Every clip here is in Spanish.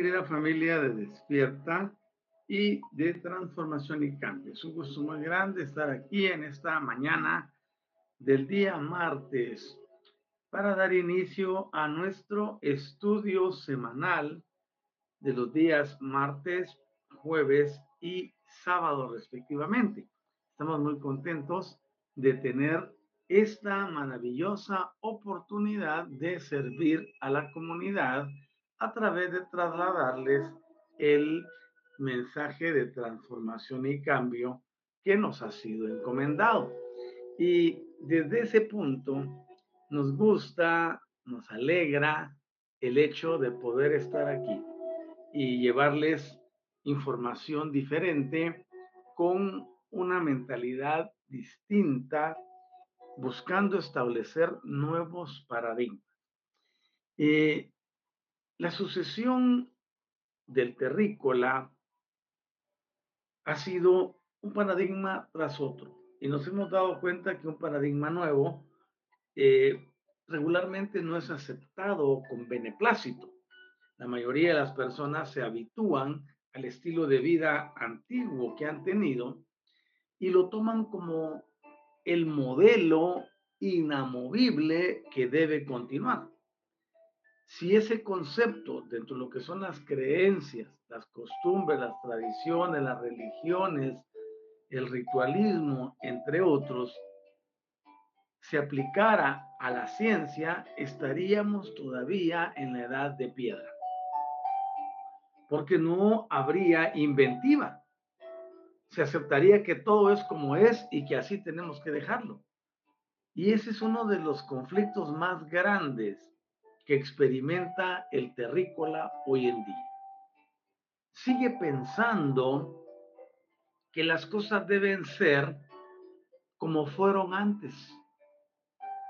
Querida familia de Despierta y de Transformación y Cambio. Es un gusto muy grande estar aquí en esta mañana del día martes para dar inicio a nuestro estudio semanal de los días martes, jueves y sábado respectivamente. Estamos muy contentos de tener esta maravillosa oportunidad de servir a la comunidad a través de trasladarles el mensaje de transformación y cambio que nos ha sido encomendado. Y desde ese punto nos gusta, nos alegra el hecho de poder estar aquí y llevarles información diferente con una mentalidad distinta, buscando establecer nuevos paradigmas. Eh, la sucesión del terrícola ha sido un paradigma tras otro y nos hemos dado cuenta que un paradigma nuevo eh, regularmente no es aceptado con beneplácito. La mayoría de las personas se habitúan al estilo de vida antiguo que han tenido y lo toman como el modelo inamovible que debe continuar si ese concepto dentro de lo que son las creencias, las costumbres, las tradiciones, las religiones, el ritualismo, entre otros, se aplicara a la ciencia, estaríamos todavía en la edad de piedra. Porque no habría inventiva. Se aceptaría que todo es como es y que así tenemos que dejarlo. Y ese es uno de los conflictos más grandes experimenta el terrícola hoy en día. Sigue pensando que las cosas deben ser como fueron antes.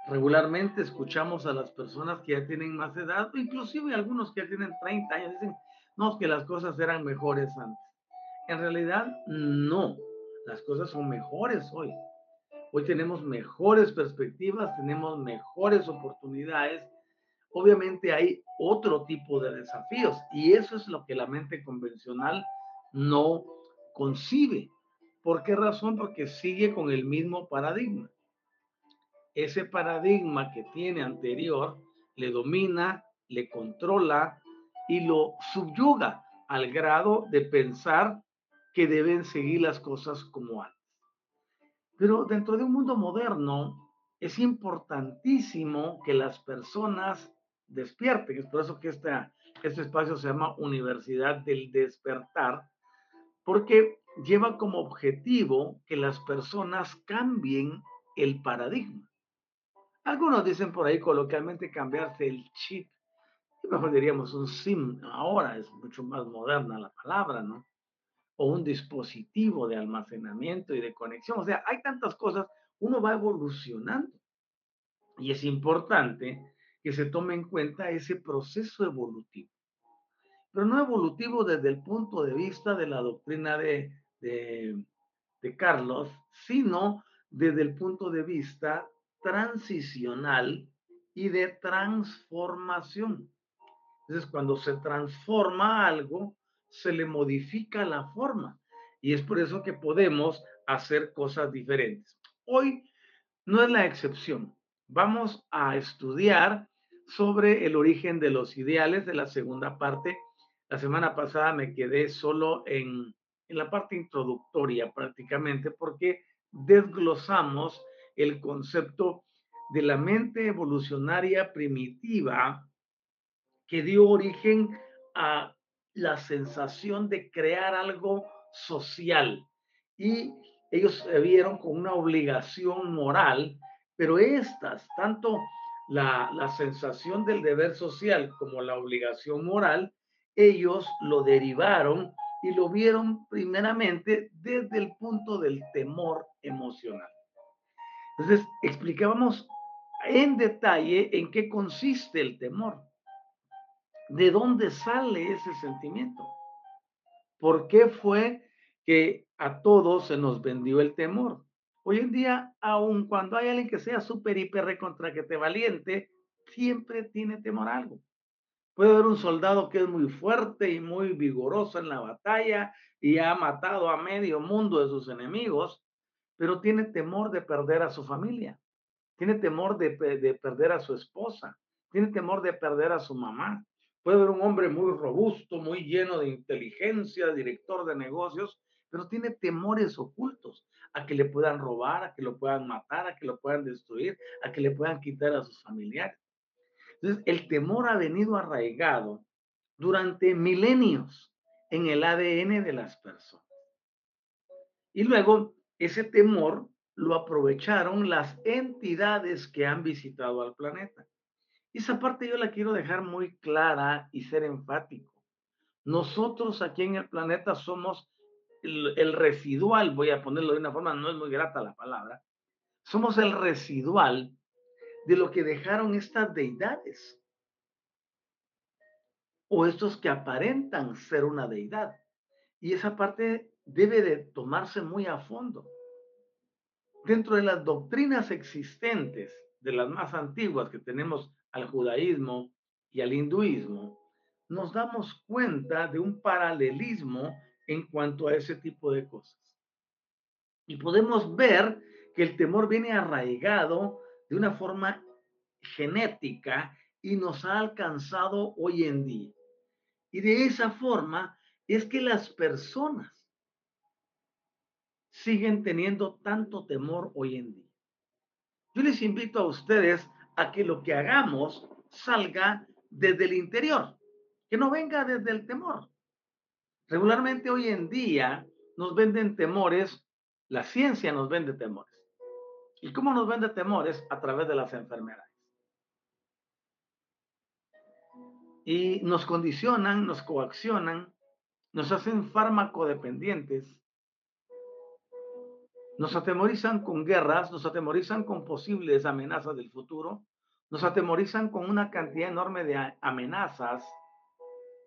Regularmente escuchamos a las personas que ya tienen más edad, inclusive algunos que ya tienen 30 años, dicen, no, que las cosas eran mejores antes. En realidad, no, las cosas son mejores hoy. Hoy tenemos mejores perspectivas, tenemos mejores oportunidades obviamente hay otro tipo de desafíos y eso es lo que la mente convencional no concibe. ¿Por qué razón? Porque sigue con el mismo paradigma. Ese paradigma que tiene anterior le domina, le controla y lo subyuga al grado de pensar que deben seguir las cosas como antes. Pero dentro de un mundo moderno es importantísimo que las personas despierten. Es por eso que este, este espacio se llama Universidad del Despertar, porque lleva como objetivo que las personas cambien el paradigma. Algunos dicen por ahí coloquialmente cambiarse el chip. Mejor diríamos un SIM. Ahora es mucho más moderna la palabra, ¿no? O un dispositivo de almacenamiento y de conexión. O sea, hay tantas cosas. Uno va evolucionando. Y es importante que se tome en cuenta ese proceso evolutivo. Pero no evolutivo desde el punto de vista de la doctrina de, de, Carlos, sino desde el punto de vista transicional y de transformación. Entonces, cuando se transforma algo, se le modifica la forma. Y es por eso que podemos hacer cosas diferentes. Hoy no es la excepción. Vamos a estudiar sobre el origen de los ideales de la segunda parte. La semana pasada me quedé solo en, en la parte introductoria prácticamente porque desglosamos el concepto de la mente evolucionaria primitiva que dio origen a la sensación de crear algo social. Y ellos se vieron con una obligación moral, pero estas, tanto la, la sensación del deber social como la obligación moral, ellos lo derivaron y lo vieron primeramente desde el punto del temor emocional. Entonces, explicábamos en detalle en qué consiste el temor, de dónde sale ese sentimiento, por qué fue que a todos se nos vendió el temor. Hoy en día, aun cuando hay alguien que sea súper, hiper, contra que te valiente, siempre tiene temor algo. Puede haber un soldado que es muy fuerte y muy vigoroso en la batalla y ha matado a medio mundo de sus enemigos, pero tiene temor de perder a su familia, tiene temor de, de perder a su esposa, tiene temor de perder a su mamá. Puede haber un hombre muy robusto, muy lleno de inteligencia, director de negocios, pero tiene temores ocultos a que le puedan robar, a que lo puedan matar, a que lo puedan destruir, a que le puedan quitar a sus familiares. Entonces, el temor ha venido arraigado durante milenios en el ADN de las personas. Y luego, ese temor lo aprovecharon las entidades que han visitado al planeta. Y esa parte yo la quiero dejar muy clara y ser enfático. Nosotros aquí en el planeta somos el, residual, voy a ponerlo de una forma, no es muy grata la palabra, somos el residual de lo que dejaron estas deidades o estos que aparentan ser una deidad. Y esa parte debe de tomarse muy a fondo. Dentro de las doctrinas existentes, de las más antiguas que tenemos al judaísmo y al hinduismo, nos damos cuenta de un paralelismo en cuanto a ese tipo de cosas. Y podemos ver que el temor viene arraigado de una forma genética y nos ha alcanzado hoy en día. Y de esa forma es que las personas siguen teniendo tanto temor hoy en día. Yo les invito a ustedes a que lo que hagamos salga desde el interior, que no venga desde el temor. Regularmente hoy en día nos venden temores, la ciencia nos vende temores. ¿Y cómo nos vende temores? A través de las enfermedades. Y nos condicionan, nos coaccionan, nos hacen dependientes, nos atemorizan con guerras, nos atemorizan con posibles amenazas del futuro, nos atemorizan con una cantidad enorme de amenazas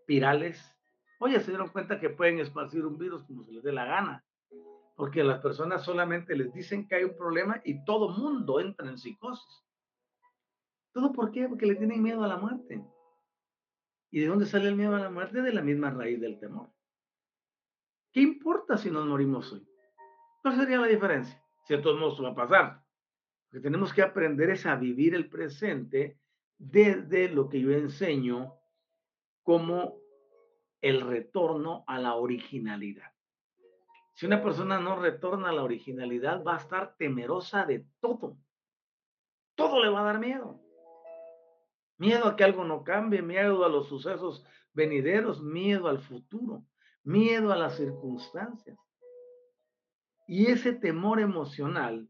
virales. Oye, se dieron cuenta que pueden esparcir un virus como se les dé la gana porque las personas solamente les dicen que hay un problema y todo mundo entra en psicosis. ¿Todo por qué? Porque le tienen miedo a la muerte. ¿Y de dónde sale el miedo a la muerte? De la misma raíz del temor. ¿Qué importa si nos morimos hoy? ¿Cuál sería la diferencia? Si a todos modos va a pasar. Lo que tenemos que aprender es a vivir el presente desde lo que yo enseño como el retorno a la originalidad. Si una persona no retorna a la originalidad, va a estar temerosa de todo. Todo le va a dar miedo. Miedo a que algo no cambie, miedo a los sucesos venideros, miedo al futuro, miedo a las circunstancias. Y ese temor emocional,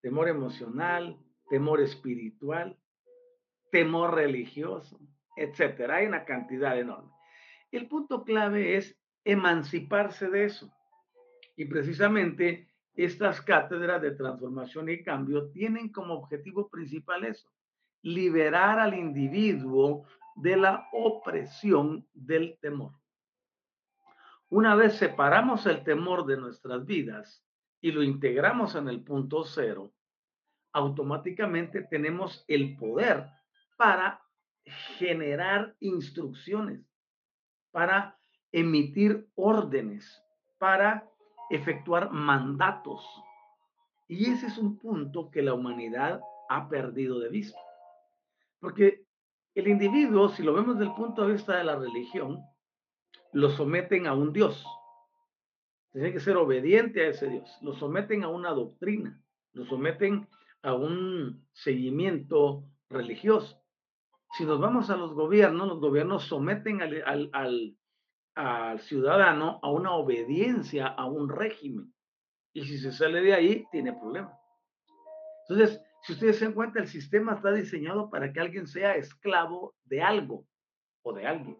temor emocional, temor espiritual, temor religioso, etcétera, hay una cantidad enorme. El punto clave es emanciparse de eso. Y precisamente estas cátedras de transformación y cambio tienen como objetivo principal eso, liberar al individuo de la opresión del temor. Una vez separamos el temor de nuestras vidas y lo integramos en el punto cero, automáticamente tenemos el poder para generar instrucciones, para emitir órdenes, para efectuar mandatos. Y ese es un punto que la humanidad ha perdido de vista. Porque el individuo, si lo vemos desde el punto de vista de la religión, lo someten a un Dios. Tiene que ser obediente a ese Dios. Lo someten a una doctrina, lo someten a un seguimiento religioso. Si nos vamos a los gobiernos, los gobiernos someten al, ciudadano a una obediencia a un régimen. Y si se sale de ahí, tiene problemas. Entonces, si ustedes se dan el sistema está diseñado para que alguien sea esclavo de algo o de alguien.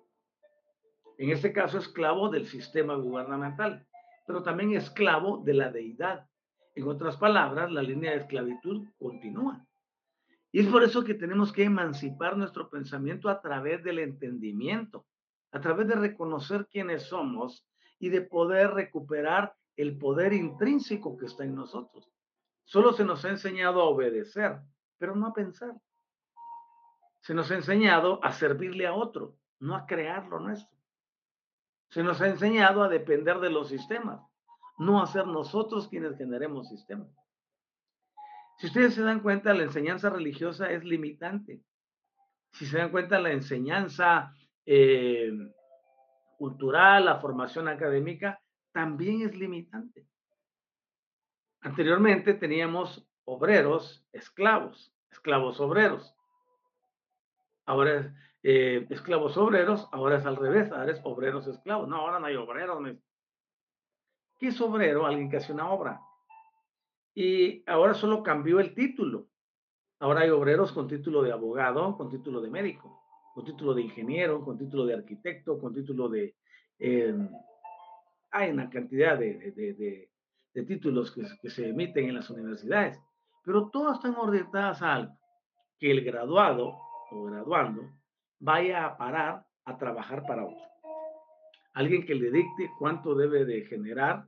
En este caso, esclavo del sistema gubernamental, pero también esclavo de la deidad. En otras palabras, la línea de esclavitud continúa. Y es por eso que tenemos que emancipar nuestro pensamiento a través del entendimiento a través de reconocer quiénes somos y de poder recuperar el poder intrínseco que está en nosotros. Solo se nos ha enseñado a obedecer, pero no a pensar. Se nos ha enseñado a servirle a otro, no a crear lo nuestro. Se nos ha enseñado a depender de los sistemas, no a ser nosotros quienes generemos sistemas. Si ustedes se dan cuenta, la enseñanza religiosa es limitante. Si se dan cuenta, la enseñanza eh, cultural, la formación académica, también es limitante. Anteriormente teníamos obreros, esclavos, esclavos obreros. Ahora eh, esclavos obreros, ahora es al revés, ahora es obreros esclavos. No, ahora no hay obreros. ¿Qué es obrero? Alguien que hace una obra. Y ahora solo cambió el título. Ahora hay obreros con título de abogado, con título de médico con título de ingeniero, con título de arquitecto, con título de... Eh, hay una cantidad de, títulos que, se emiten en las universidades, pero todas están orientadas a que el graduado o graduando vaya a parar a trabajar para otro. Alguien que le dicte cuánto debe de generar,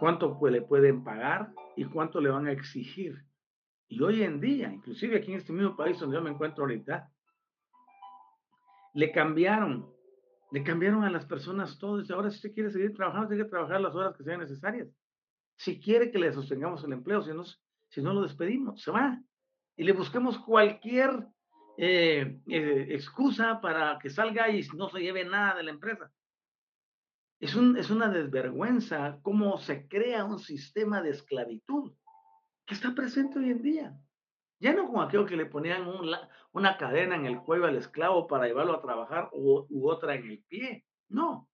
cuánto le pueden pagar y cuánto le van a exigir y hoy en día, inclusive aquí en este mismo país donde yo me encuentro ahorita, le cambiaron, le cambiaron a las personas todo. ahora si usted quiere seguir trabajando, tiene que trabajar las horas que sean necesarias. Si quiere que le sostengamos el empleo, si no, si no lo despedimos, se va. Y le buscamos cualquier eh, eh, excusa para que salga y no se lleve nada de la empresa. Es, un, es una desvergüenza cómo se crea un sistema de esclavitud que está presente hoy en día. Ya no como aquello que le ponían una cadena en el cuello al esclavo para llevarlo a trabajar u, u otra en el pie. No,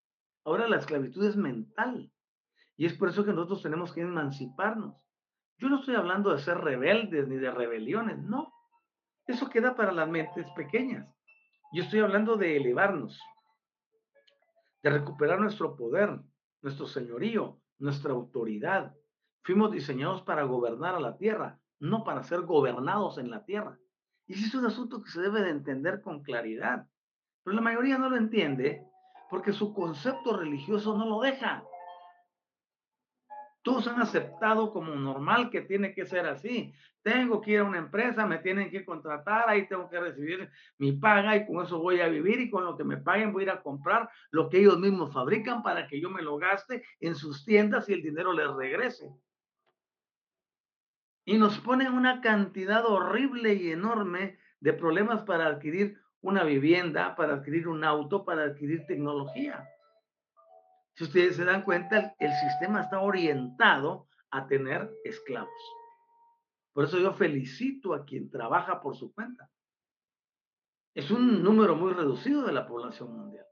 ahora la esclavitud es mental. Y es por eso que nosotros tenemos que emanciparnos. Yo no estoy hablando de ser rebeldes ni de rebeliones, no. Eso queda para las mentes pequeñas. Yo estoy hablando de elevarnos, de recuperar nuestro poder, nuestro señorío, nuestra autoridad, Fuimos diseñados para gobernar a la tierra, no para ser gobernados en la tierra. Y ese es un asunto que se debe de entender con claridad. Pero la mayoría no lo entiende porque su concepto religioso no lo deja. Todos han aceptado como normal que tiene que ser así. Tengo que ir a una empresa, me tienen que contratar, ahí tengo que recibir mi paga y con eso voy a vivir y con lo que me paguen voy a ir a comprar lo que ellos mismos fabrican para que yo me lo gaste en sus tiendas y el dinero les regrese y nos ponen una cantidad horrible y enorme de problemas para adquirir una vivienda, para adquirir un auto, para adquirir tecnología. Si ustedes se dan cuenta, el, sistema está orientado a tener esclavos. Por eso yo felicito a quien trabaja por su cuenta. Es un número muy reducido de la población mundial.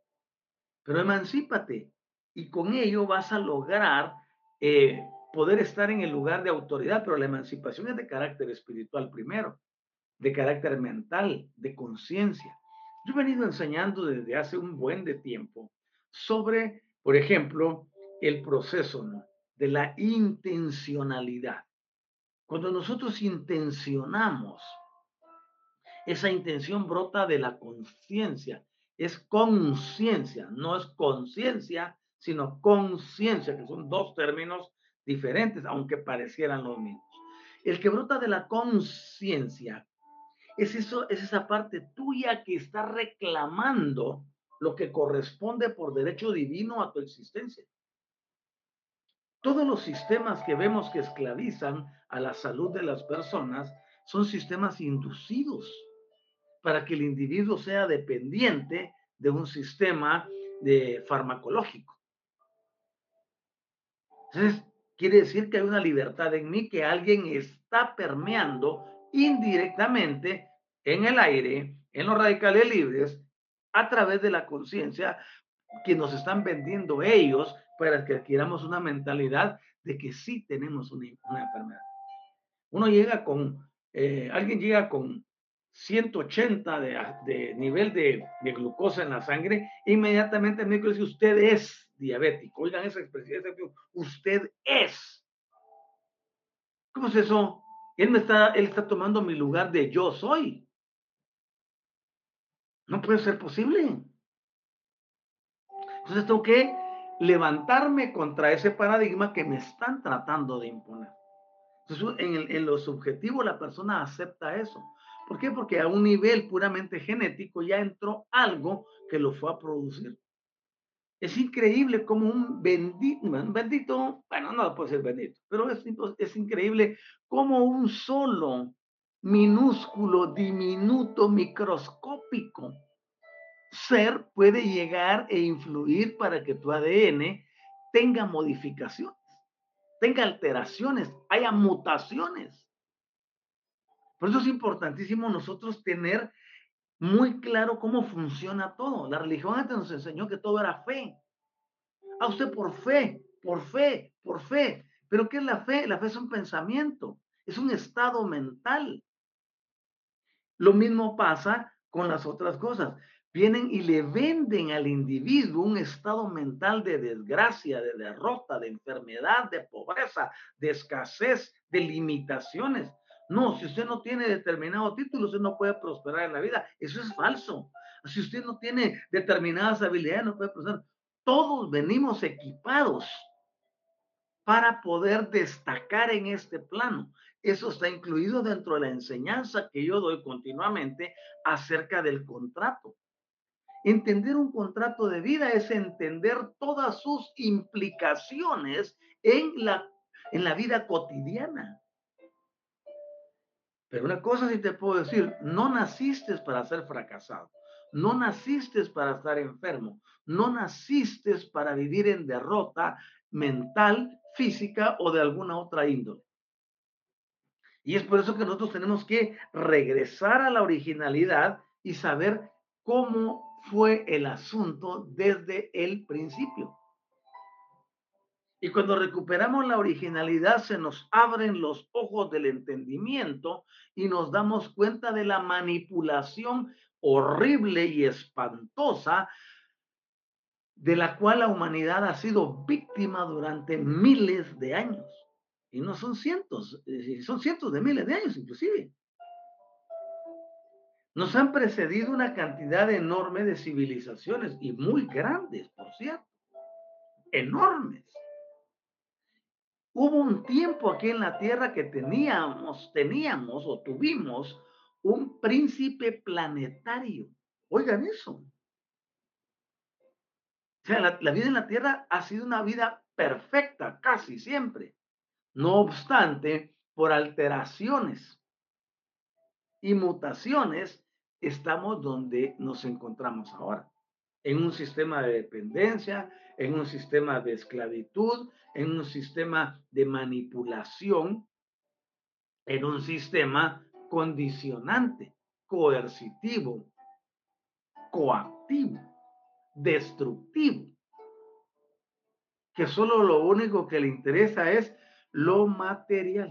Pero emancípate, y con ello vas a lograr eh, poder estar en el lugar de autoridad, pero la emancipación es de carácter espiritual primero, de carácter mental, de conciencia. Yo he venido enseñando desde hace un buen de tiempo sobre, por ejemplo, el proceso de la intencionalidad. Cuando nosotros intencionamos, esa intención brota de la conciencia. Es conciencia, no es conciencia, sino conciencia, que son dos términos diferentes, aunque parecieran los mismos. El que brota de la conciencia es es esa parte tuya que está reclamando lo que corresponde por derecho divino a tu existencia. Todos los sistemas que vemos que esclavizan a la salud de las personas son sistemas inducidos para que el individuo sea dependiente de un sistema de farmacológico. Entonces, quiere decir que hay una libertad en mí que alguien está permeando indirectamente en el aire, en los radicales libres, a través de la conciencia que nos están vendiendo ellos para que adquiramos una mentalidad de que sí tenemos una, enfermedad. Uno llega con, eh, alguien llega con 180 de, de nivel de, de, glucosa en la sangre, inmediatamente el médico dice, usted es diabético. Oigan esa expresión, usted es. ¿Cómo es eso? Él me está, él está tomando mi lugar de yo soy. No puede ser posible. Entonces tengo que levantarme contra ese paradigma que me están tratando de imponer. Entonces, en, lo subjetivo la persona acepta eso. ¿Por qué? Porque a un nivel puramente genético ya entró algo que lo fue a producir. Es increíble como un bendito, un bendito, bueno, no puedo decir bendito, pero es, es increíble como un solo minúsculo, diminuto, microscópico ser puede llegar e influir para que tu ADN tenga modificaciones, tenga alteraciones, haya mutaciones. Por eso es importantísimo nosotros tener muy claro cómo funciona todo. La religión antes nos enseñó que todo era fe. A usted por fe, por fe, por fe. Pero ¿qué es la fe? La fe es un pensamiento, es un estado mental. Lo mismo pasa con las otras cosas. Vienen y le venden al individuo un estado mental de desgracia, de derrota, de enfermedad, de pobreza, de escasez, de limitaciones. No, si usted no tiene determinado título, usted no puede prosperar en la vida. Eso es falso. Si usted no tiene determinadas habilidades, no puede prosperar. Todos venimos equipados para poder destacar en este plano. Eso está incluido dentro de la enseñanza que yo doy continuamente acerca del contrato. Entender un contrato de vida es entender todas sus implicaciones en la, en la vida cotidiana. Pero una cosa sí te puedo decir, no naciste para ser fracasado, no naciste para estar enfermo, no naciste para vivir en derrota mental, física o de alguna otra índole. Y es por eso que nosotros tenemos que regresar a la originalidad y saber cómo fue el asunto desde el principio. Y cuando recuperamos la originalidad, se nos abren los ojos del entendimiento y nos damos cuenta de la manipulación horrible y espantosa de la cual la humanidad ha sido víctima durante miles de años. Y no son cientos, eh, son cientos de miles de años inclusive. Nos han precedido una cantidad enorme de civilizaciones y muy grandes, por cierto, enormes. Hubo un tiempo aquí en la tierra que teníamos, teníamos o tuvimos un príncipe planetario. Oigan eso. O sea, la, la, vida en la tierra ha sido una vida perfecta, casi siempre. No obstante, por alteraciones y mutaciones, estamos donde nos encontramos ahora en un sistema de dependencia, en un sistema de esclavitud, en un sistema de manipulación, en un sistema condicionante, coercitivo, coactivo, destructivo. que solo lo único que le interesa es lo material.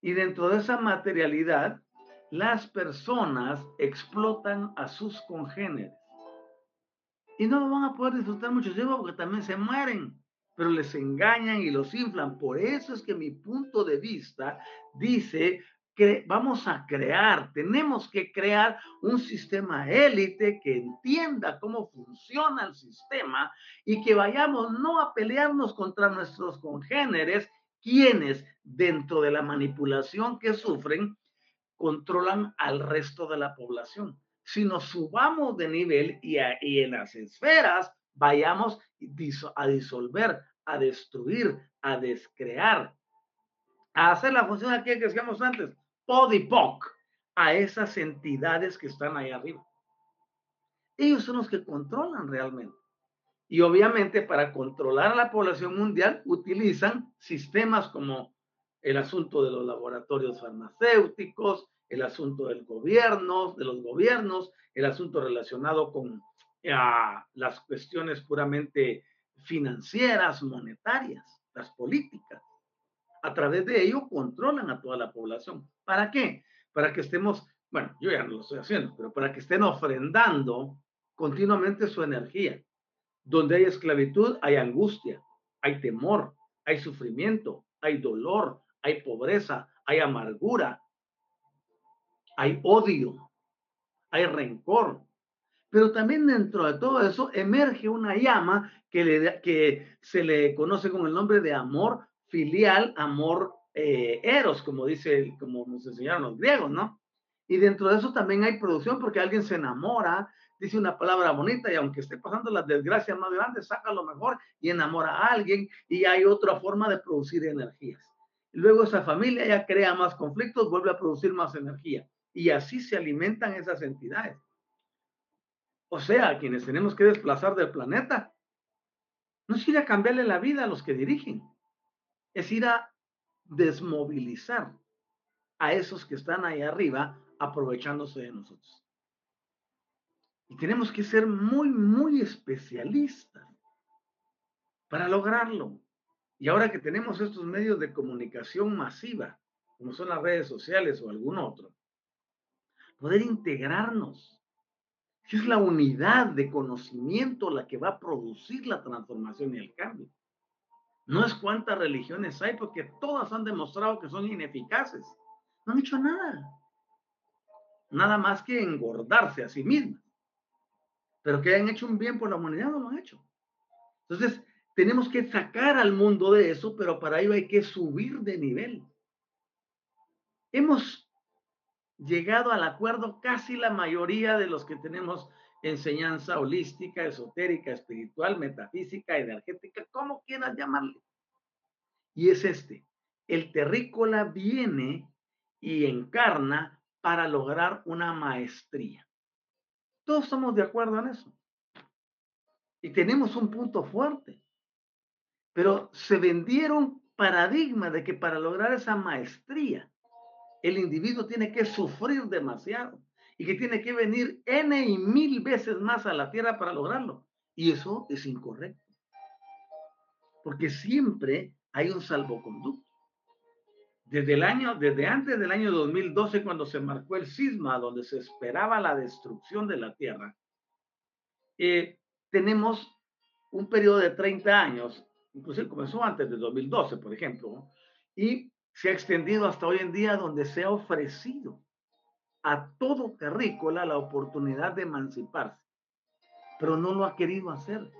Y dentro de esa materialidad, las personas explotan a sus congéneres. Y no lo van a poder disfrutar mucho tiempo porque también se mueren, pero les engañan y los inflan. Por eso es que mi punto de vista dice que vamos a crear, tenemos que crear un sistema élite que entienda cómo funciona el sistema y que vayamos no a pelearnos contra nuestros congéneres, quienes dentro de la manipulación que sufren controlan al resto de la población, sino subamos de nivel y, en las esferas vayamos a disolver, a destruir, a descrear, a hacer la función aquí que decíamos antes, podipoc, a esas entidades que están ahí arriba. Ellos son los que controlan realmente. Y obviamente para controlar a la población mundial utilizan sistemas como el asunto de los laboratorios farmacéuticos, el asunto del gobierno, de los gobiernos, el asunto relacionado con ah, las cuestiones puramente financieras, monetarias, las políticas. A través de ello controlan a toda la población. ¿Para qué? Para que estemos, bueno, yo ya no lo estoy haciendo, pero para que estén ofrendando continuamente su energía. Donde hay esclavitud, hay angustia, hay temor, hay sufrimiento, hay dolor, hay pobreza, hay amargura, hay odio, hay rencor. Pero también dentro de todo eso emerge una llama que, le, que se le conoce con el nombre de amor filial, amor eh, eros, como dice, como nos enseñaron los griegos, ¿no? Y dentro de eso también hay producción porque alguien se enamora, dice una palabra bonita y aunque esté pasando las desgracias más grandes, saca lo mejor y enamora a alguien y hay otra forma de producir energías. Luego esa familia ya crea más conflictos, vuelve a producir más energía. Y así se alimentan esas entidades. O sea, quienes tenemos que desplazar del planeta, no es ir a cambiarle la vida a los que dirigen, es ir a desmovilizar a esos que están ahí arriba aprovechándose de nosotros. Y tenemos que ser muy, muy especialistas para lograrlo. Y ahora que tenemos estos medios de comunicación masiva, como son las redes sociales o algún otro, poder integrarnos. Es la unidad de conocimiento la que va a producir la transformación y el cambio. No es cuántas religiones hay, porque todas han demostrado que son ineficaces. No han hecho nada. Nada más que engordarse a sí mismas. Pero que hayan hecho un bien por la humanidad, no lo han hecho. Entonces, tenemos que sacar al mundo de eso, pero para ello hay que subir de nivel. Hemos llegado al acuerdo casi la mayoría de los que tenemos enseñanza holística, esotérica, espiritual, metafísica, energética, como quieras llamarle. Y es este, el terrícola viene y encarna para lograr una maestría. Todos estamos de acuerdo en eso. Y tenemos un punto fuerte. Pero se vendieron paradigma de que para lograr esa maestría, el individuo tiene que sufrir demasiado y que tiene que venir N y mil veces más a la tierra para lograrlo. Y eso es incorrecto. Porque siempre hay un salvoconducto. Desde el año, desde antes del año 2012, cuando se marcó el cisma, donde se esperaba la destrucción de la tierra, eh, tenemos un periodo de 30 años inclusive comenzó antes de 2012, por ejemplo, y se ha extendido hasta hoy en día donde se ha ofrecido a todo terrícola la oportunidad de emanciparse, pero no lo ha querido hacer,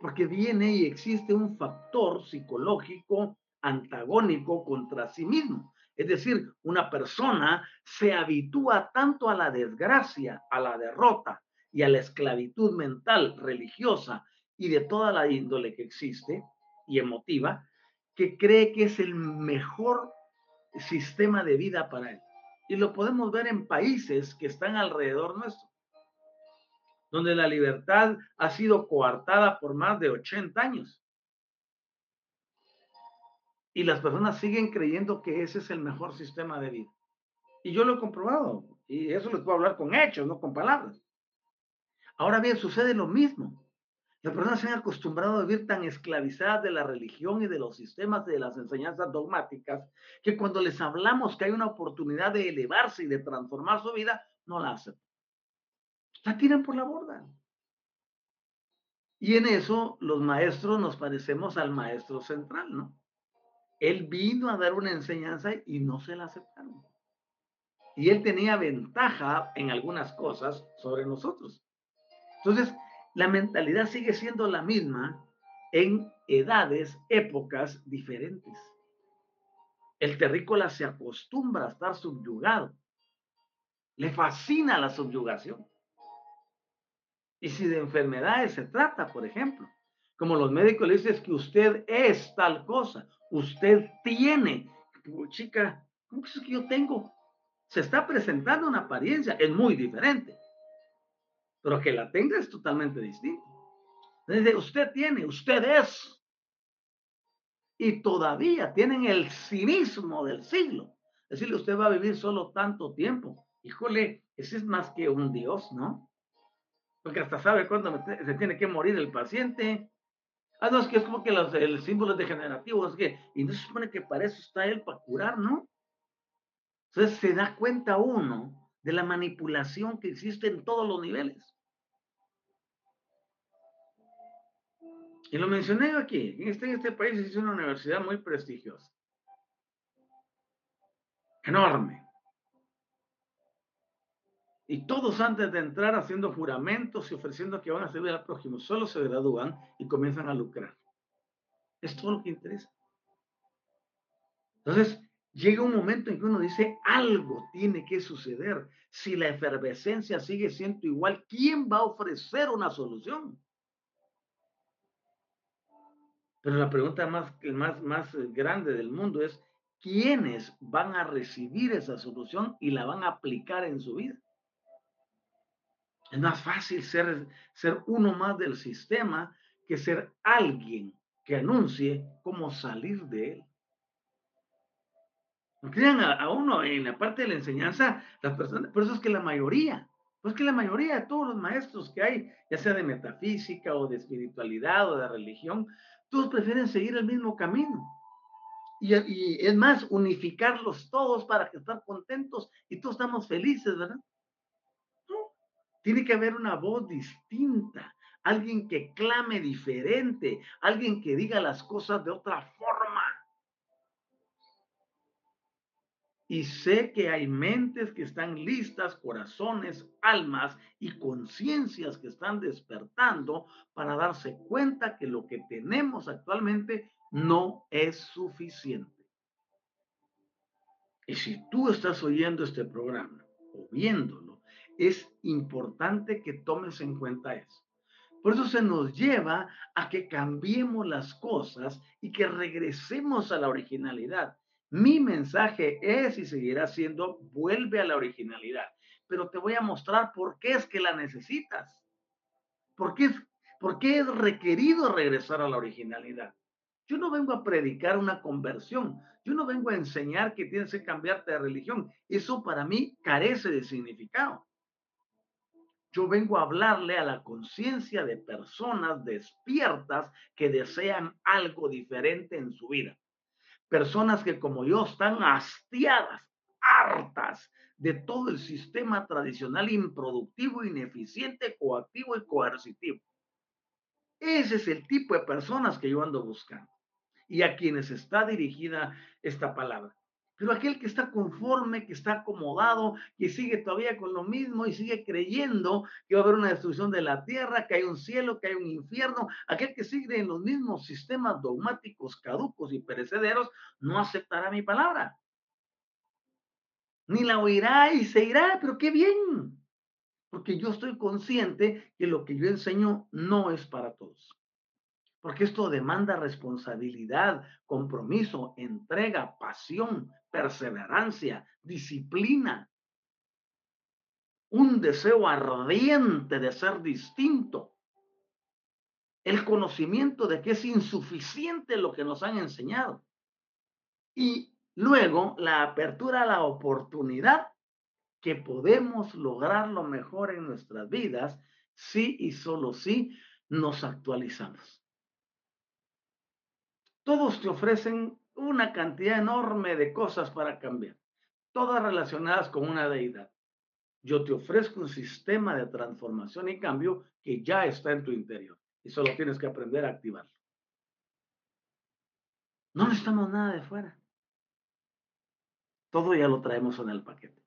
porque viene y existe un factor psicológico antagónico contra sí mismo. Es decir, una persona se habitúa tanto a la desgracia, a la derrota y a la esclavitud mental, religiosa y de toda la índole que existe, y emotiva que cree que es el mejor sistema de vida para él. Y lo podemos ver en países que están alrededor nuestro, donde la libertad ha sido coartada por más de 80 años. Y las personas siguen creyendo que ese es el mejor sistema de vida. Y yo lo he comprobado. Y eso les puedo hablar con hechos, no con palabras. Ahora bien, sucede lo mismo Las personas se han acostumbrado a vivir tan esclavizadas de la religión y de los sistemas de las enseñanzas dogmáticas que cuando les hablamos que hay una oportunidad de elevarse y de transformar su vida, no la hacen. La tiran por la borda. Y en eso los maestros nos parecemos al maestro central, ¿no? Él vino a dar una enseñanza y no se la aceptaron. Y él tenía ventaja en algunas cosas sobre nosotros. Entonces, la mentalidad sigue siendo la misma en edades, épocas diferentes. El terrícola se acostumbra a estar subyugado. Le fascina la subyugación. Y si de enfermedades se trata, por ejemplo, como los médicos le dicen que usted es tal cosa, usted tiene. chica, ¿cómo es que yo tengo? Se está presentando una apariencia, es muy diferente pero que la tenga es totalmente distinto. Entonces, usted tiene, usted es. Y todavía tienen el cinismo del siglo. Decirle, usted va a vivir solo tanto tiempo. Híjole, ese es más que un Dios, ¿no? Porque hasta sabe cuándo se tiene que morir el paciente. Ah, no, es que es como que los, el símbolo degenerativo, es que, y no se supone que para eso está él, para curar, ¿no? Entonces se da cuenta uno de la manipulación que existe en todos los niveles. Y lo mencioné aquí, en este, en este país es una universidad muy prestigiosa. Enorme. Y todos antes de entrar haciendo juramentos y ofreciendo que van a servir al prójimo, solo se gradúan y comienzan a lucrar. Es todo lo que interesa. Entonces, llega un momento en que uno dice, algo tiene que suceder. Si la efervescencia sigue siendo igual, ¿quién va a ofrecer una solución? Pero la pregunta más, más, más grande del mundo es, ¿quiénes van a recibir esa solución y la van a aplicar en su vida? Es más fácil ser, ser uno más del sistema que ser alguien que anuncie cómo salir de él. No crean a, uno en la parte de la enseñanza, las personas, por eso es que la mayoría, pues que la mayoría de todos los maestros que hay, ya sea de metafísica o de espiritualidad o de religión, todos prefieren seguir el mismo camino. Y, es más, unificarlos todos para que estén contentos y todos estamos felices, ¿verdad? Tiene que haber una voz distinta, alguien que clame diferente, alguien que diga las cosas de otra forma. Y sé que hay mentes que están listas, corazones, almas y conciencias que están despertando para darse cuenta que lo que tenemos actualmente no es suficiente. Y si tú estás oyendo este programa o viéndolo, es importante que tomes en cuenta eso. Por eso se nos lleva a que cambiemos las cosas y que regresemos a la originalidad. Mi mensaje es y seguirá siendo, vuelve a la originalidad. Pero te voy a mostrar por qué es que la necesitas. ¿Por qué es, por qué es requerido regresar a la originalidad? Yo no vengo a predicar una conversión. Yo no vengo a enseñar que tienes que cambiarte de religión. Eso para mí carece de significado. Yo vengo a hablarle a la conciencia de personas despiertas que desean algo diferente en su vida personas que como yo están hastiadas, hartas de todo el sistema tradicional improductivo, ineficiente, coactivo y coercitivo. Ese es el tipo de personas que yo ando buscando y a quienes está dirigida esta palabra. Pero aquel que está conforme, que está acomodado, que sigue todavía con lo mismo y sigue creyendo que va a haber una destrucción de la tierra, que hay un cielo, que hay un infierno, aquel que sigue en los mismos sistemas dogmáticos, caducos y perecederos, no aceptará mi palabra. Ni la oirá y se irá, pero qué bien. Porque yo estoy consciente que lo que yo enseño no es para todos porque esto demanda responsabilidad, compromiso, entrega, pasión, perseverancia, disciplina, un deseo ardiente de ser distinto, el conocimiento de que es insuficiente lo que nos han enseñado. Y luego la apertura a la oportunidad que podemos lograr lo mejor en nuestras vidas si y solo si nos actualizamos. Todos te ofrecen una cantidad enorme de cosas para cambiar, todas relacionadas con una deidad. Yo te ofrezco un sistema de transformación y cambio que ya está en tu interior y solo tienes que aprender a activarlo. No necesitamos nada de fuera. Todo ya lo traemos en el paquete.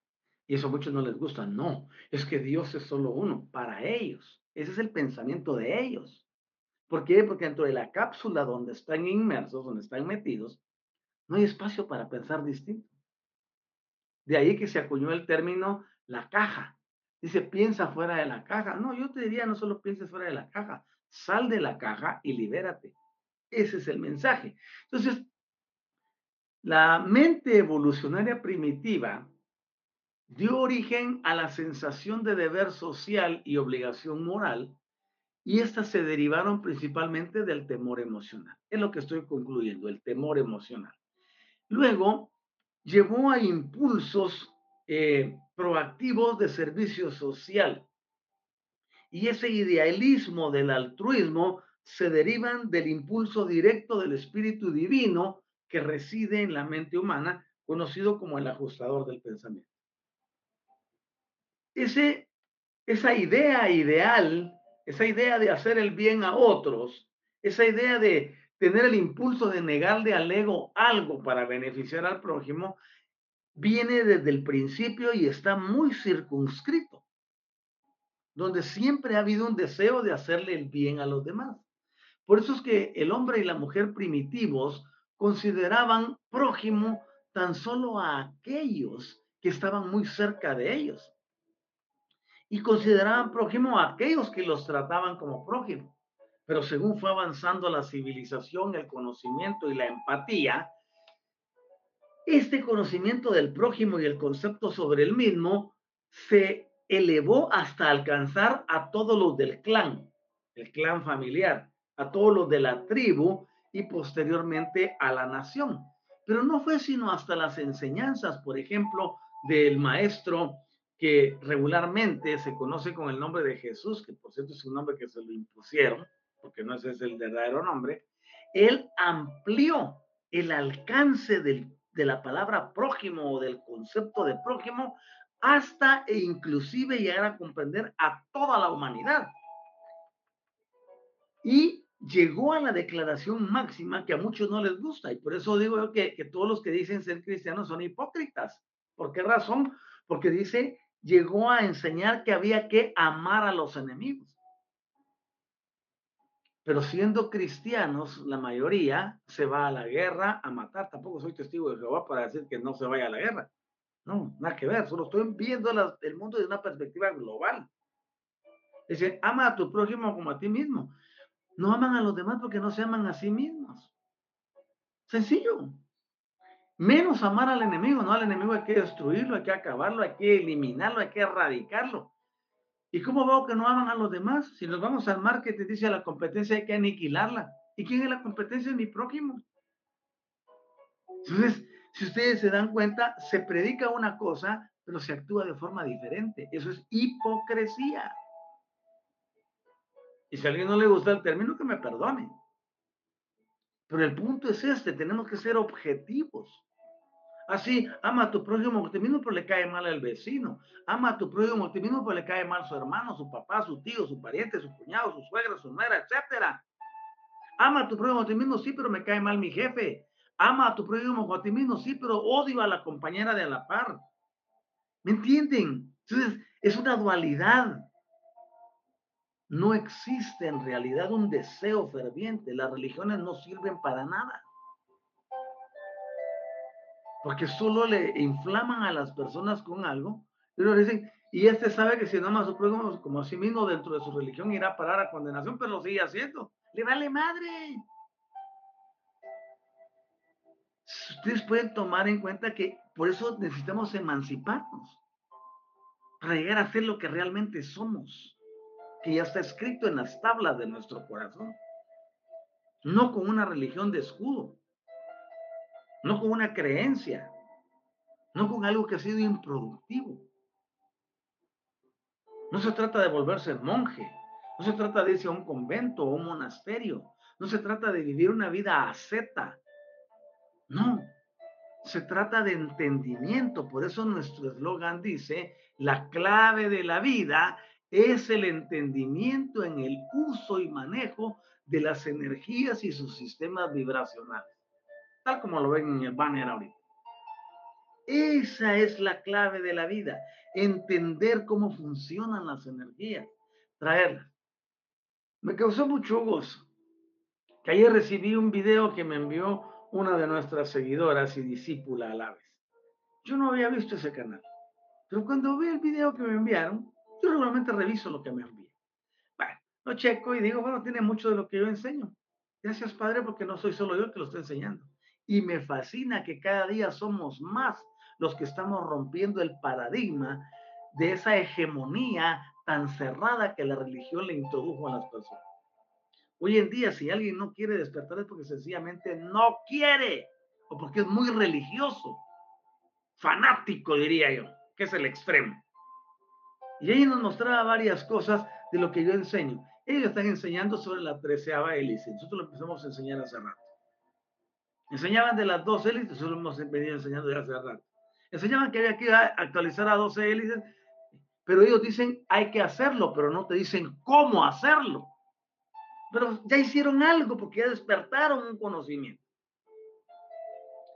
Y eso a muchos no les gusta. No, es que Dios es solo uno para ellos. Ese es el pensamiento de ellos. ¿Por qué? Porque dentro de la cápsula donde están inmersos, donde están metidos, no hay espacio para pensar distinto. De ahí que se acuñó el término la caja. Dice, piensa fuera de la caja. No, yo te diría, no solo pienses fuera de la caja, sal de la caja y libérate. Ese es el mensaje. Entonces, la mente evolucionaria primitiva dio origen a la sensación de deber social y obligación moral, y estas se derivaron principalmente del temor emocional. Es lo que estoy concluyendo, el temor emocional. Luego, llevó a impulsos eh, proactivos de servicio social. Y ese idealismo del altruismo se derivan del impulso directo del espíritu divino que reside en la mente humana, conocido como el ajustador del pensamiento. Ese, esa idea ideal, esa idea de hacer el bien a otros, esa idea de tener el impulso de negarle al ego algo para beneficiar al prójimo, viene desde el principio y está muy circunscrito, donde siempre ha habido un deseo de hacerle el bien a los demás. Por eso es que el hombre y la mujer primitivos consideraban prójimo tan solo a aquellos que estaban muy cerca de ellos. Y consideraban prójimo a aquellos que los trataban como prójimo. Pero según fue avanzando la civilización, el conocimiento y la empatía, este conocimiento del prójimo y el concepto sobre el mismo se elevó hasta alcanzar a todos los del clan, el clan familiar, a todos los de la tribu y posteriormente a la nación. Pero no fue sino hasta las enseñanzas, por ejemplo, del maestro que regularmente se conoce con el nombre de Jesús, que por cierto es un nombre que se lo impusieron, porque no es el verdadero nombre, él amplió el alcance del, de la palabra prójimo o del concepto de prójimo hasta e inclusive llegar a comprender a toda la humanidad. Y llegó a la declaración máxima que a muchos no les gusta. Y por eso digo yo que, que todos los que dicen ser cristianos son hipócritas. ¿Por qué razón? Porque dice, llegó a enseñar que había que amar a los enemigos. Pero siendo cristianos, la mayoría se va a la guerra a matar. Tampoco soy testigo de Jehová para decir que no se vaya a la guerra. No, nada que ver. Solo estoy viendo el mundo desde una perspectiva global. Dice, ama a tu prójimo como a ti mismo. No aman a los demás porque no se aman a sí mismos. Sencillo. Menos amar al enemigo, no al enemigo hay que destruirlo, hay que acabarlo, hay que eliminarlo, hay que erradicarlo. ¿Y cómo veo que no aman a los demás? Si nos vamos al marketing, dice la competencia hay que aniquilarla. ¿Y quién es la competencia? Mi prójimo. Entonces, si ustedes se dan cuenta, se predica una cosa, pero se actúa de forma diferente. Eso es hipocresía. Y si a alguien no le gusta el término, que me perdone. Pero el punto es este, tenemos que ser objetivos. Así, ama a tu prójimo como mismo, pero le cae mal al vecino. Ama a tu prójimo como mismo, pero le cae mal su hermano, su papá, su tío, su pariente, su cuñado, su suegra, su nuera, etcétera. Ama a tu prójimo como mismo, sí, pero me cae mal mi jefe. Ama a tu prójimo a ti mismo, sí, pero odio a la compañera de la par. ¿Me entienden? Entonces, es una dualidad no existe en realidad un deseo ferviente. Las religiones no sirven para nada. Porque solo le inflaman a las personas con algo. Y este sabe que si no más su prójimo como a sí mismo dentro de su religión irá a parar a condenación, pero lo sigue haciendo. Le vale madre. Ustedes pueden tomar en cuenta que por eso necesitamos emanciparnos. Para llegar a ser lo que realmente somos que ya está escrito en las tablas de nuestro corazón. No con una religión de escudo, no con una creencia, no con algo que ha sido improductivo. No se trata de volverse monje, No se trata de irse a un convento o un monasterio. No se trata de vivir una vida asceta. No. Se trata de entendimiento. Por eso nuestro eslogan dice, la clave de la vida es el entendimiento en el uso y manejo de las energías y sus sistemas vibracionales. Tal como lo ven en el banner ahorita. Esa es la clave de la vida, entender cómo funcionan las energías, traerlas. Me causó mucho gozo que ayer recibí un video que me envió una de nuestras seguidoras y discípula a la vez. Yo no había visto ese canal, pero cuando vi el video que me enviaron, yo regularmente reviso lo que me envían. Bueno, lo checo y digo, bueno, tiene mucho de lo que yo enseño. Gracias, Padre, porque no soy solo yo que lo estoy enseñando. Y me fascina que cada día somos más los que estamos rompiendo el paradigma de esa hegemonía tan cerrada que la religión le introdujo a las personas. Hoy en día, si alguien no quiere despertar es porque sencillamente no quiere o porque es muy religioso, fanático, diría yo, que es el extremo. Y ahí nos mostraba varias cosas de lo que yo enseño. Ellos están enseñando sobre la treceava hélice. Nosotros lo empezamos a enseñar hace rato. Enseñaban de las dos hélices, nosotros lo hemos venido enseñando ya hace rato. Enseñaban que había que actualizar a 12 hélices, pero ellos dicen hay que hacerlo, pero no te dicen cómo hacerlo. Pero ya hicieron algo porque ya despertaron un conocimiento.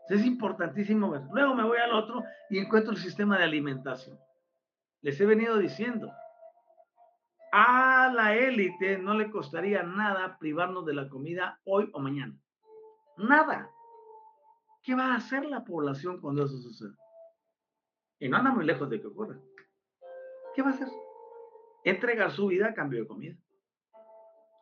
Es importantísimo ver. Luego me voy al otro y encuentro el sistema de alimentación. Les he venido diciendo, a la élite no le costaría nada privarnos de la comida hoy o mañana. Nada. ¿Qué va a hacer la población cuando eso suceda? Y no anda muy lejos de que ocurra. ¿Qué va a hacer? Entregar su vida a cambio de comida.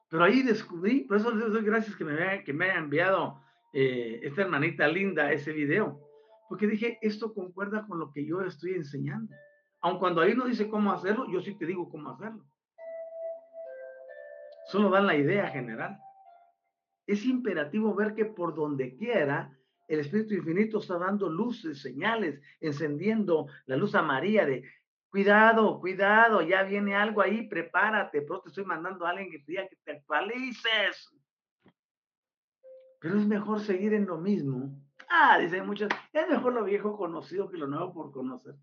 Pero ahí descubrí, por eso les doy gracias que me, que me haya enviado eh, esta hermanita linda ese video, porque dije, esto concuerda con lo que yo estoy enseñando. Aun cuando ahí no dice cómo hacerlo, yo sí te digo cómo hacerlo. Solo dan la idea general. Es imperativo ver que por donde quiera el Espíritu Infinito está dando luces, señales, encendiendo la luz a María de Cuidado, cuidado, ya viene algo ahí, prepárate, pero te estoy mandando a alguien que te diga que te actualices. Pero es mejor seguir en lo mismo. Ah, dicen muchos, es mejor lo viejo conocido que lo nuevo por conocer.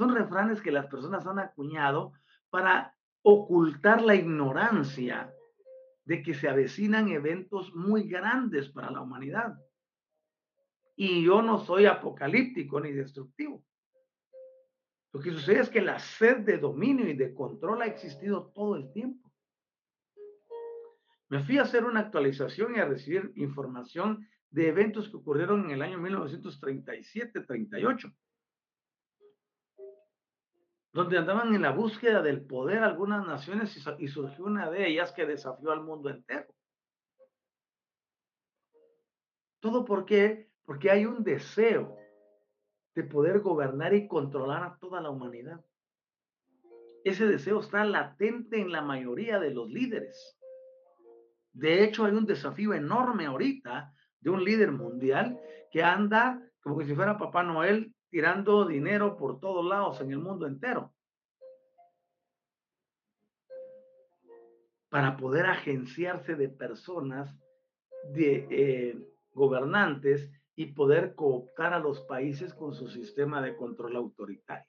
Son refranes que las personas han acuñado para ocultar la ignorancia de que se avecinan eventos muy grandes para la humanidad. Y yo no soy apocalíptico ni destructivo. Lo que sucede es que la sed de dominio y de control ha existido todo el tiempo. Me fui a hacer una actualización y a recibir información de eventos que ocurrieron en el año 1937-38, donde andaban en la búsqueda del poder algunas naciones y surgió una de ellas que desafió al mundo entero. ¿Todo por qué? Porque hay un deseo de poder gobernar y controlar a toda la humanidad. Ese deseo está latente en la mayoría de los líderes. De hecho, hay un desafío enorme ahorita de un líder mundial que anda como que si fuera Papá Noel tirando dinero por todos lados en el mundo entero. Para poder agenciarse de personas, de eh, gobernantes y poder cooptar a los países con su sistema de control autoritario.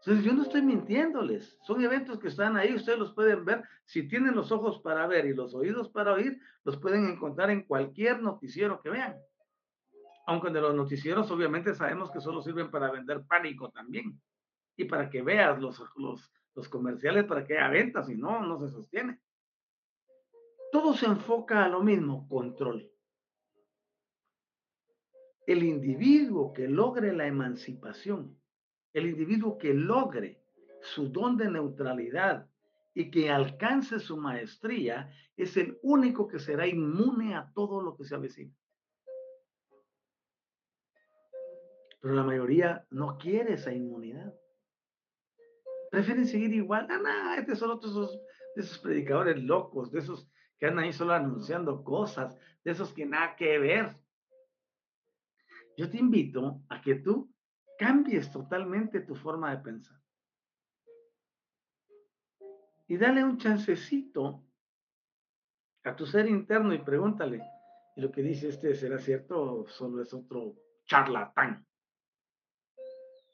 Entonces, yo no estoy mintiéndoles, son eventos que están ahí, ustedes los pueden ver, si tienen los ojos para ver y los oídos para oír, los pueden encontrar en cualquier noticiero que vean. Aunque de los noticieros obviamente sabemos que solo sirven para vender pánico también y para que veas los, los, comerciales para que haya ventas, si no, no se sostiene. Todo se enfoca a lo mismo, control el individuo que logre la emancipación, el individuo que logre su don de neutralidad y que alcance su maestría, es el único que será inmune a todo lo que se avecina. Pero la mayoría no quiere esa inmunidad. Prefieren seguir igual. Ah, no, este son otros de esos predicadores locos, de esos que andan ahí solo anunciando cosas, de esos que nada que ver yo te invito a que tú cambies totalmente tu forma de pensar. y dale un chancecito a tu ser interno y pregúntale, ¿y lo que dice este será cierto o solo es otro charlatán?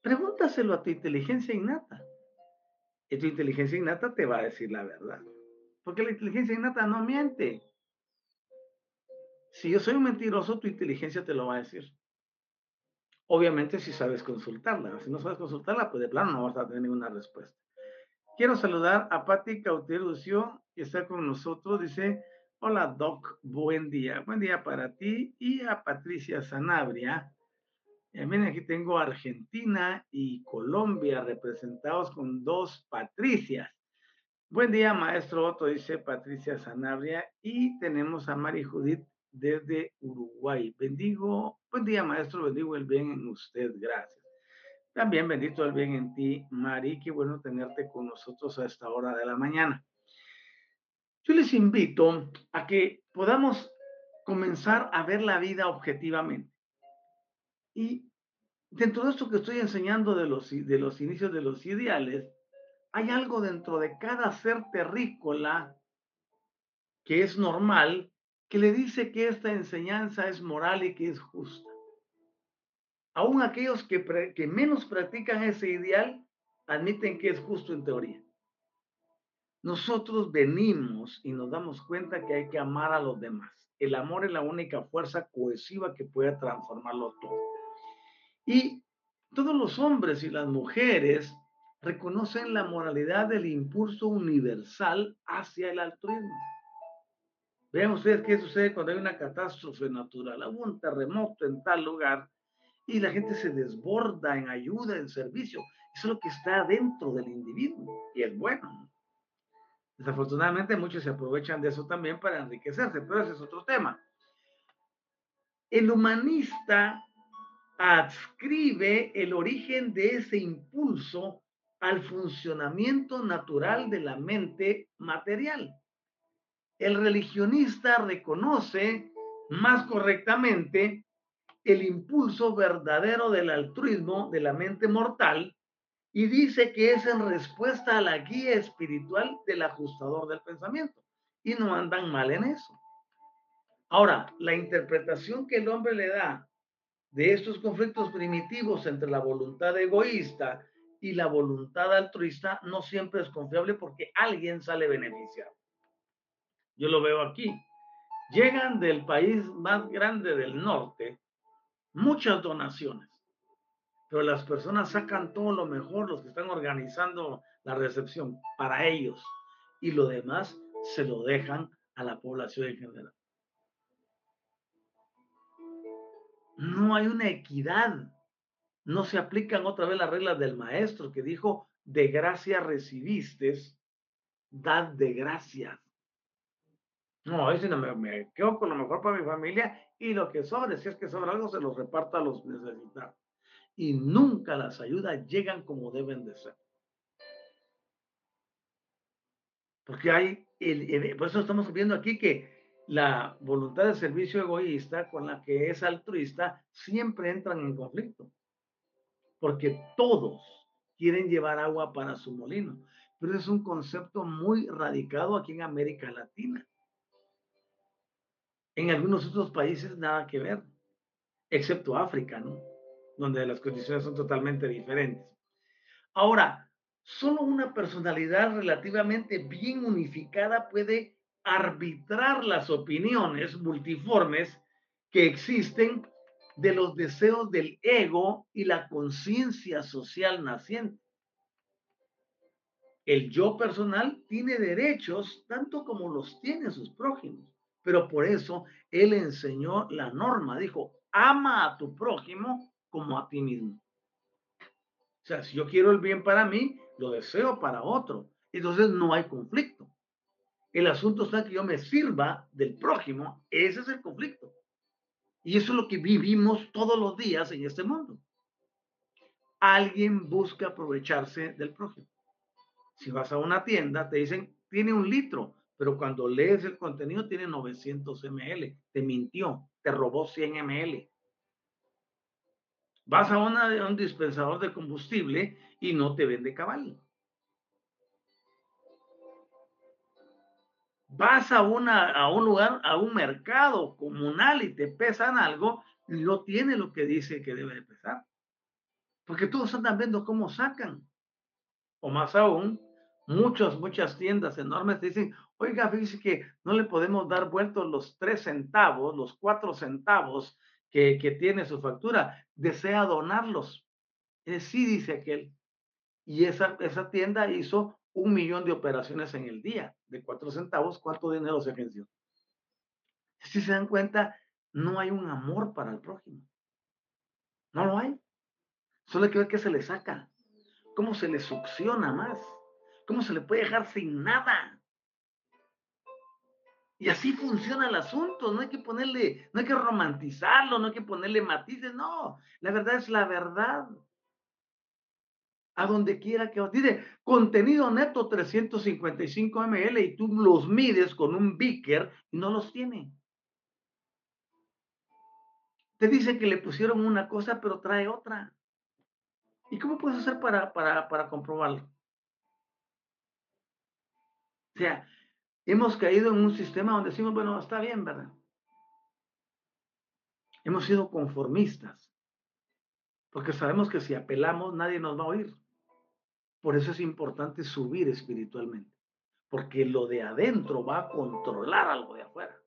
Pregúntaselo a tu inteligencia innata. Y tu inteligencia innata te va a decir la verdad. Porque la inteligencia innata no miente. Si yo soy un mentiroso, tu inteligencia te lo va a decir. Obviamente si sabes consultarla. Si no sabes consultarla, pues de plano no vas a tener ninguna respuesta. Quiero saludar a Patti Cauterucio, que está con nosotros. Dice, hola Doc, buen día. Buen día para ti y a Patricia Sanabria. Eh, miren, aquí tengo Argentina y Colombia representados con dos Patricias. Buen día, maestro Otto, dice Patricia Sanabria. Y tenemos a Mari Judith desde Uruguay. Bendigo, buen día, maestro, bendigo el bien en usted, gracias. También bendito el bien en ti, Mari, qué bueno tenerte con nosotros a esta hora de la mañana. Yo les invito a que podamos comenzar a ver la vida objetivamente. Y dentro de esto que estoy enseñando de los, de los inicios de los ideales, hay algo dentro de cada ser terrícola que es normal, que le dice que esta enseñanza es moral y que es justa. Aún aquellos que, que menos practican ese ideal admiten que es justo en teoría. Nosotros venimos y nos damos cuenta que hay que amar a los demás. El amor es la única fuerza cohesiva que puede transformarlo todo. Y todos los hombres y las mujeres reconocen la moralidad del impulso universal hacia el altruismo. Vean ustedes qué sucede cuando hay una catástrofe natural, hubo un terremoto en tal lugar y la gente se desborda en ayuda, en servicio. Eso es lo que está dentro del individuo y es bueno. Desafortunadamente muchos se aprovechan de eso también para enriquecerse, pero ese es otro tema. El humanista adscribe el origen de ese impulso al funcionamiento natural de la mente material. El religionista reconoce más correctamente el impulso verdadero del altruismo de la mente mortal y dice que es en respuesta a la guía espiritual del ajustador del pensamiento. Y no andan mal en eso. Ahora, la interpretación que el hombre le da de estos conflictos primitivos entre la voluntad egoísta y la voluntad altruista no siempre es confiable porque alguien sale beneficiado. Yo lo veo aquí. Llegan del país más grande del norte muchas donaciones, pero las personas sacan todo lo mejor, los que están organizando la recepción, para ellos, y lo demás se lo dejan a la población en general. No hay una equidad no se aplican otra vez las reglas del maestro que dijo, de gracia recibiste, dad de gracias. No, es no me, me, quedo con lo mejor para mi familia y lo que sobre, si es que sobra algo, se lo reparta a los necesitados. Y nunca las ayudas llegan como deben de ser. Porque hay, el, por eso estamos viendo aquí que la voluntad de servicio egoísta con la que es altruista siempre entran en conflicto porque todos quieren llevar agua para su molino. Pero es un concepto muy radicado aquí en América Latina. En algunos otros países nada que ver, excepto África, ¿no? Donde las condiciones son totalmente diferentes. Ahora, solo una personalidad relativamente bien unificada puede arbitrar las opiniones multiformes que existen de los deseos del ego y la conciencia social naciente. El yo personal tiene derechos tanto como los tienen sus prójimos, pero por eso él enseñó la norma, dijo, ama a tu prójimo como a ti mismo. O sea, si yo quiero el bien para mí, lo deseo para otro. Entonces no hay conflicto. El asunto está que yo me sirva del prójimo, ese es el conflicto. Y eso es lo que vivimos todos los días en este mundo. Alguien busca aprovecharse del prójimo. Si vas a una tienda, te dicen, tiene un litro, pero cuando lees el contenido tiene 900 ml. Te mintió, te robó 100 ml. Vas a, a un dispensador de combustible y no te vende cabal. Vas a, una, a un lugar, a un mercado comunal y te pesan algo, no tiene lo que dice que debe de pesar. Porque todos andan viendo cómo sacan. O más aún, muchas, muchas tiendas enormes dicen, oiga, fíjese que no le podemos dar vueltos los tres centavos, los cuatro centavos que, que tiene su factura. Desea donarlos. Eh, sí, dice aquel. Y esa, esa tienda hizo un millón de operaciones en el día, de cuatro centavos, ¿cuánto dinero se venció? Si se dan cuenta, no hay un amor para el prójimo. No lo hay. Solo hay que ver qué se le saca, cómo se le succiona más, cómo se le puede dejar sin nada. Y así funciona el asunto, no hay que ponerle, no hay que romantizarlo, no hay que ponerle matices, no, la verdad es la verdad a donde quiera que dice contenido neto 355 ml y tú los mides con un beaker y no los tiene. Te dice que le pusieron una cosa pero trae otra. ¿Y cómo puedes hacer para, para, para comprobarlo? O sea, hemos caído en un sistema donde decimos, bueno, está bien, ¿verdad? Hemos sido conformistas, porque sabemos que si apelamos nadie nos va a oír. Por eso es importante subir espiritualmente, porque lo de adentro va a controlar algo de afuera.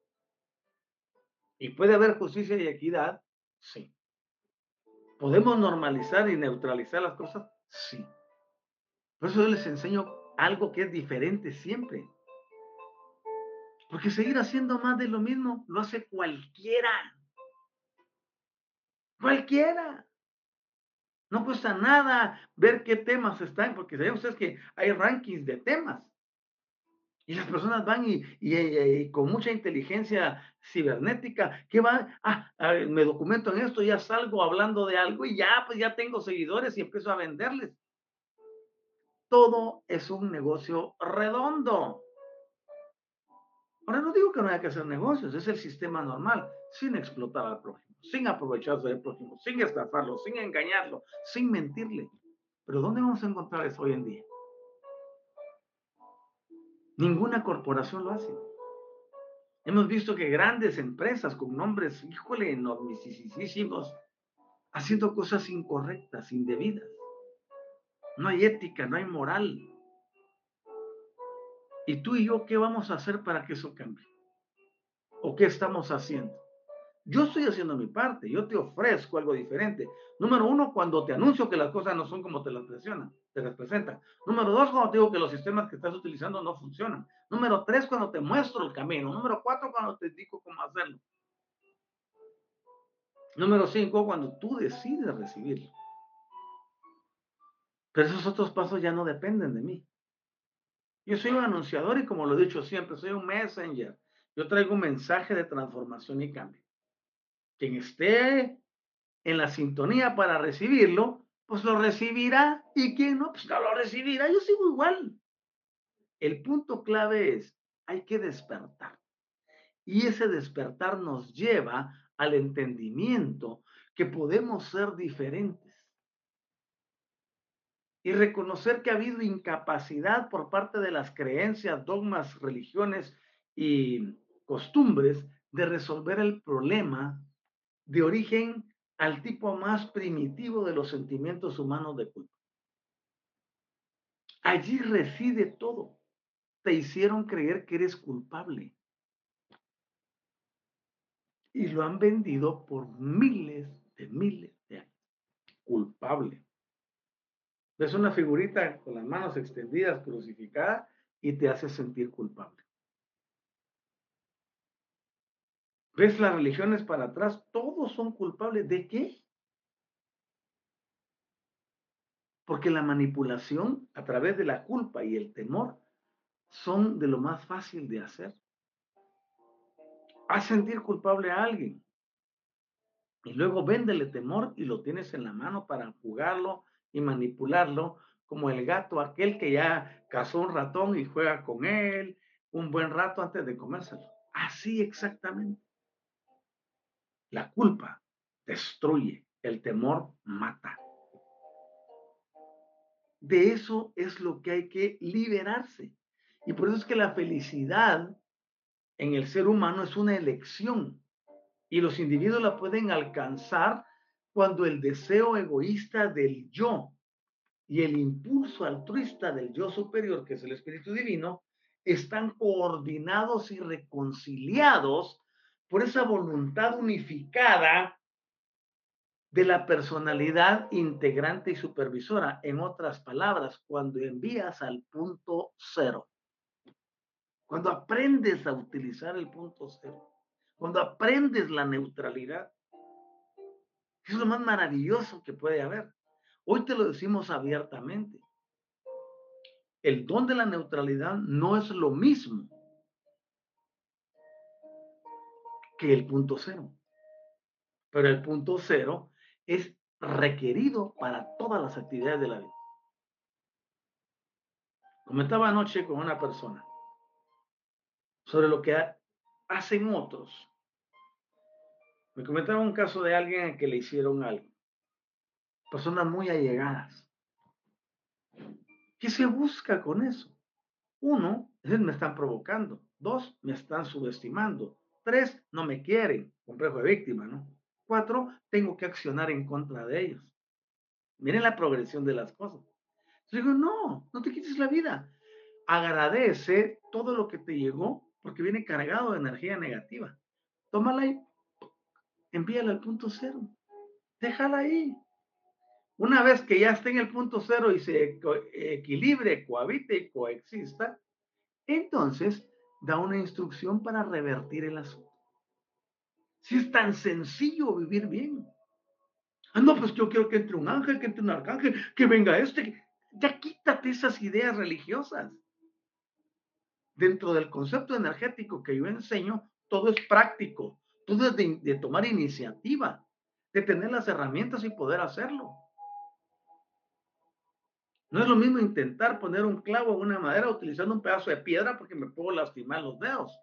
¿Y puede haber justicia y equidad? Sí. ¿Podemos normalizar y neutralizar las cosas? Sí. Por eso yo les enseño algo que es diferente siempre. Porque seguir haciendo más de lo mismo lo hace cualquiera. Cualquiera. No cuesta nada ver qué temas están, porque saben ustedes que hay rankings de temas. Y las personas van y, con mucha inteligencia cibernética, que van, ah, me documento en esto, ya salgo hablando de algo y ya, pues ya tengo seguidores y empiezo a venderles. Todo es un negocio redondo. Ahora no digo que no haya que hacer negocios, es el sistema normal, sin explotar al prójimo sin aprovecharse del prójimo, sin estafarlo, sin engañarlo, sin mentirle. Pero ¿dónde vamos a encontrar eso hoy en día? Ninguna corporación lo hace. Hemos visto que grandes empresas con nombres, híjole, enormisísimos, haciendo cosas incorrectas, indebidas. No hay ética, no hay moral. ¿Y tú y yo qué vamos a hacer para que eso cambie? ¿O qué estamos haciendo? Yo estoy haciendo mi parte, yo te ofrezco algo diferente. Número uno, cuando te anuncio que las cosas no son como te las presionan, presentan. Número dos, cuando te digo que los sistemas que estás utilizando no funcionan. Número tres, cuando te muestro el camino. Número cuatro, cuando te digo cómo hacerlo. Número cinco, cuando tú decides recibirlo. Pero esos otros pasos ya no dependen de mí. Yo soy un anunciador y como lo he dicho siempre, soy un messenger. Yo traigo un mensaje de transformación y cambio. Quien esté en la sintonía para recibirlo, pues lo recibirá. Y quien no, pues no lo recibirá. Yo sigo igual. El punto clave es, hay que despertar. Y ese despertar nos lleva al entendimiento que podemos ser diferentes. Y reconocer que ha habido incapacidad por parte de las creencias, dogmas, religiones y costumbres de resolver el problema de origen al tipo más primitivo de los sentimientos humanos de culpa. Allí reside todo. Te hicieron creer que eres culpable. Y lo han vendido por miles de miles de años. Culpable. Ves una figurita con las manos extendidas, crucificada, y te hace sentir culpable. Ves las religiones para atrás, todos son culpables. ¿De qué? Porque la manipulación a través de la culpa y el temor son de lo más fácil de hacer. Haz sentir culpable a alguien y luego véndele temor y lo tienes en la mano para jugarlo y manipularlo, como el gato aquel que ya cazó un ratón y juega con él un buen rato antes de comérselo. Así exactamente. La culpa destruye, el temor mata. De eso es lo que hay que liberarse. Y por eso es que la felicidad en el ser humano es una elección y los individuos la pueden alcanzar cuando el deseo egoísta del yo y el impulso altruista del yo superior, que es el Espíritu Divino, están coordinados y reconciliados por esa voluntad unificada de la personalidad integrante y supervisora. En otras palabras, cuando envías al punto cero, cuando aprendes a utilizar el punto cero, cuando aprendes la neutralidad, es lo más maravilloso que puede haber. Hoy te lo decimos abiertamente. El don de la neutralidad no es lo mismo que el punto cero. Pero el punto cero es requerido para todas las actividades de la vida. Comentaba anoche con una persona sobre lo que hacen otros. Me comentaba un caso de alguien a que le hicieron algo. Personas muy allegadas. ¿Qué se busca con eso? Uno, me están provocando. Dos, me están subestimando. Tres, no me quieren. Complejo de víctima, ¿no? Cuatro, tengo que accionar en contra de ellos. Miren la progresión de las cosas. Yo digo, no, no te quites la vida. Agradece todo lo que te llegó porque viene cargado de energía negativa. Tómala y envíala al punto cero. Déjala ahí. Una vez que ya esté en el punto cero y se equilibre, cohabite y coexista, entonces da una instrucción para revertir el asunto. Si es tan sencillo vivir bien. Ah, no, pues yo quiero que entre un ángel, que entre un arcángel, que venga este. Ya quítate esas ideas religiosas dentro del concepto energético que yo enseño, todo es práctico, todo es de, tomar iniciativa, de tener las herramientas y poder hacerlo. No es lo mismo intentar poner un clavo en una madera utilizando un pedazo de piedra porque me puedo lastimar los dedos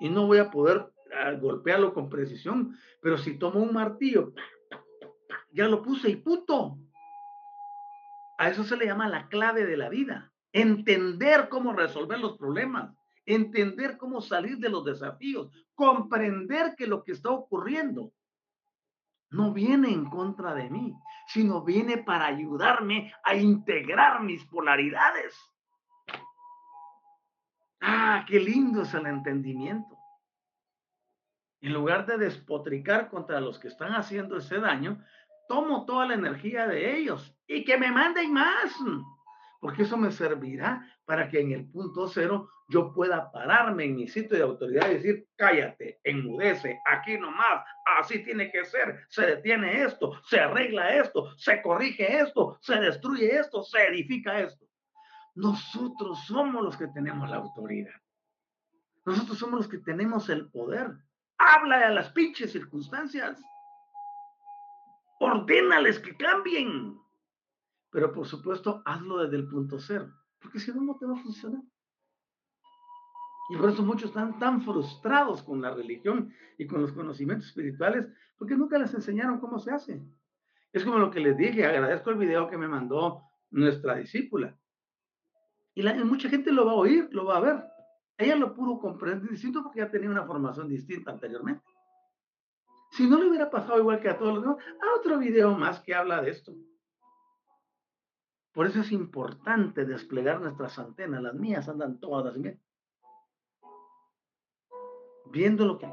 y no voy a poder ah, golpearlo con precisión. Pero si tomo un martillo, ya lo puse y puto. A eso se le llama la clave de la vida entender cómo resolver los problemas, entender cómo salir de los desafíos, comprender que lo que está ocurriendo no viene en contra de mí, sino viene para ayudarme a integrar mis polaridades. Ah, qué lindo es el entendimiento. En lugar de despotricar contra los que están haciendo ese daño, tomo toda la energía de ellos y que me manden más porque eso me servirá para que en el punto cero yo pueda pararme en mi sitio de autoridad y decir, cállate, enmudece, aquí nomás, así tiene que ser, se detiene esto, se arregla esto, se corrige esto, se destruye esto, se edifica esto. Nosotros somos los que tenemos la autoridad. Nosotros somos los que tenemos el poder. Habla a las pinches circunstancias. Ordénales que cambien. Pero por supuesto, hazlo desde el punto cero, porque si no, no te va a funcionar. Y por eso muchos están tan frustrados con la religión y con los conocimientos espirituales, porque nunca les enseñaron cómo se hace. Es como lo que les dije, agradezco el video que me mandó nuestra discípula. Y, mucha gente lo va a oír, lo va a ver. Ella lo pudo comprender distinto porque ya tenía una formación distinta anteriormente. Si no le hubiera pasado igual que a todos los demás, a otro video más que habla de esto. Por eso es importante desplegar nuestras antenas. Las mías andan todas bien. Viendo lo que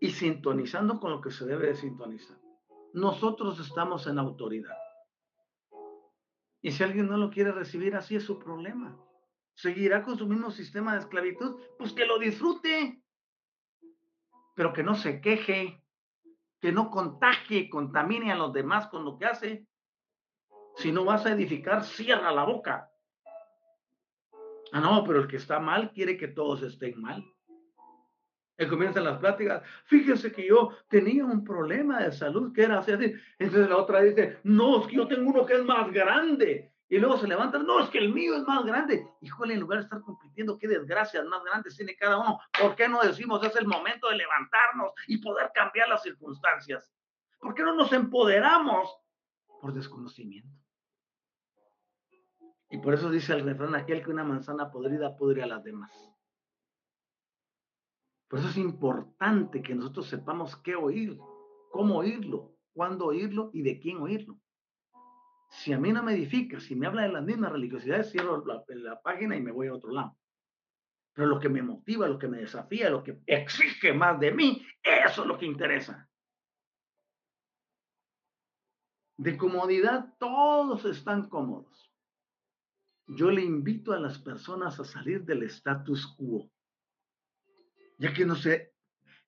y sintonizando con lo que se debe de sintonizar. Nosotros estamos en autoridad. Y si alguien no lo quiere recibir, así es su problema. Seguirá con su mismo sistema de esclavitud, pues que lo disfrute, pero que no se queje, que no contagie, contamine a los demás con lo que hace. Si no vas a edificar, cierra la boca. Ah, no, pero el que está mal quiere que todos estén mal. Y comienzan las pláticas. Fíjese que yo tenía un problema de salud que era así. Entonces la otra dice, no, es que yo tengo uno que es más grande. Y luego se levantan, no, es que el mío es más grande. Híjole, en lugar de estar compitiendo, qué desgracias más grandes tiene cada uno. ¿Por qué no decimos es el momento de levantarnos y poder cambiar las circunstancias? ¿Por qué no nos empoderamos por desconocimiento? Y por eso dice el refrán aquel que una manzana podrida pudre a las demás. Por eso es importante que nosotros sepamos qué oír, cómo oírlo, cuándo oírlo y de quién oírlo. Si a mí no me edifica, si me habla de las mismas religiosidades, cierro la, la página y me voy a otro lado. Pero lo que me motiva, lo que me desafía, lo que exige más de mí, eso es lo que interesa. De comodidad, todos están cómodos. Yo le invito a las personas a salir del status quo, ya que no sé,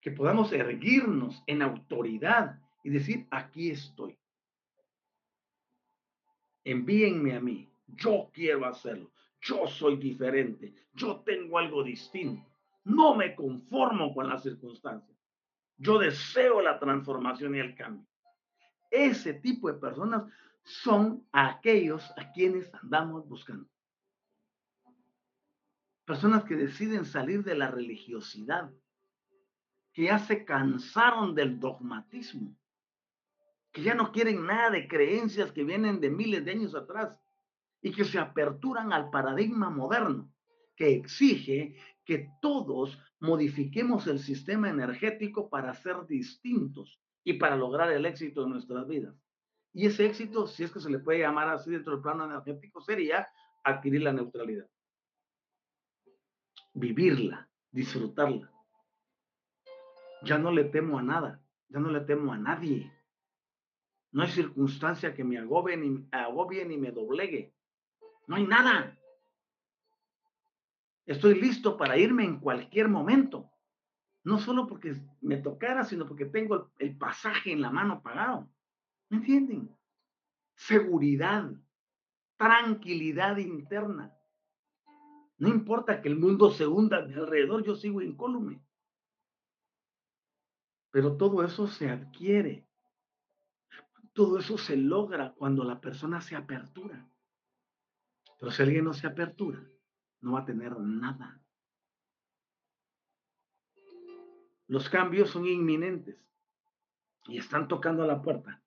que podamos erguirnos en autoridad y decir, aquí estoy. Envíenme a mí, yo quiero hacerlo, yo soy diferente, yo tengo algo distinto, no me conformo con las circunstancias, yo deseo la transformación y el cambio. Ese tipo de personas son aquellos a quienes andamos buscando. Personas que deciden salir de la religiosidad, que ya se cansaron del dogmatismo, que ya no quieren nada de creencias que vienen de miles de años atrás y que se aperturan al paradigma moderno, que exige que todos modifiquemos el sistema energético para ser distintos y para lograr el éxito de nuestras vidas. Y ese éxito, si es que se le puede llamar así dentro del plano energético, sería adquirir la neutralidad. Vivirla, disfrutarla. Ya no le temo a nada, ya no le temo a nadie. No hay circunstancia que me agobie ni, agobie ni me doblegue. No hay nada. Estoy listo para irme en cualquier momento no solo porque me tocara, sino porque tengo el, pasaje en la mano pagado. ¿Me entienden? Seguridad, tranquilidad interna. No importa que el mundo se hunda de alrededor, yo sigo incólume. Pero todo eso se adquiere. Todo eso se logra cuando la persona se apertura. Pero si alguien no se apertura, no va a tener nada. Los cambios son inminentes y están tocando a la puerta.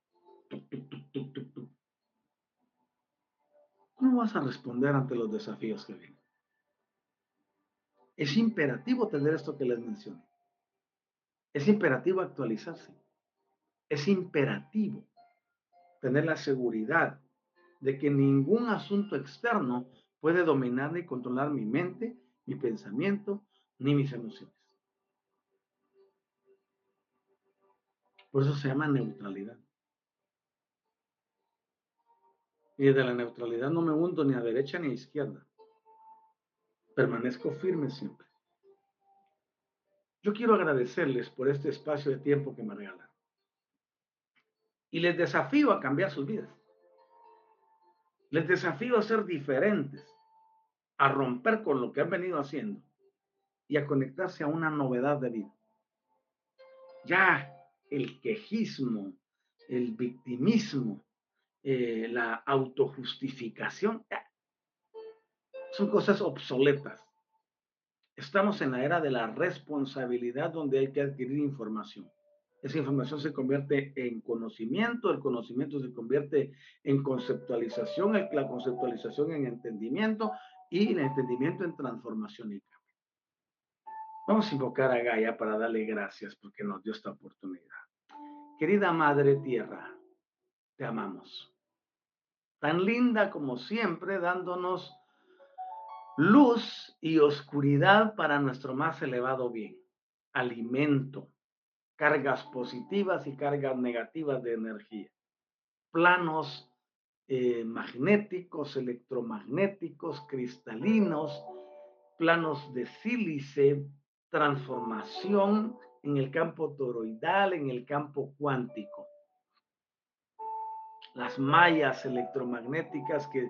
¿Cómo vas a responder ante los desafíos que vienen? Es imperativo tener esto que les mencioné. Es imperativo actualizarse. Es imperativo tener la seguridad de que ningún asunto externo puede dominar ni controlar mi mente, mi pensamiento, ni mis emociones. Por eso se llama neutralidad. Y de la neutralidad no me hundo ni a derecha ni a izquierda. Permanezco firme siempre. Yo quiero agradecerles por este espacio de tiempo que me regalan. Y les desafío a cambiar sus vidas. Les desafío a ser diferentes, a romper con lo que han venido haciendo y a conectarse a una novedad de vida. Ya el quejismo, el victimismo, eh, la autojustificación, son cosas obsoletas. Estamos en la era de la responsabilidad donde hay que adquirir información. Esa información se convierte en conocimiento, el conocimiento se convierte en conceptualización, la conceptualización en entendimiento y el entendimiento en transformación y cambio. Vamos a invocar a Gaia para darle gracias porque nos dio esta oportunidad. Querida Madre Tierra, te amamos. Tan linda como siempre, dándonos luz y oscuridad para nuestro más elevado bien. Alimento, cargas positivas y cargas negativas de energía. Planos eh, magnéticos, electromagnéticos, cristalinos, planos de sílice, transformación en el campo toroidal, en el campo cuántico. Las mallas electromagnéticas que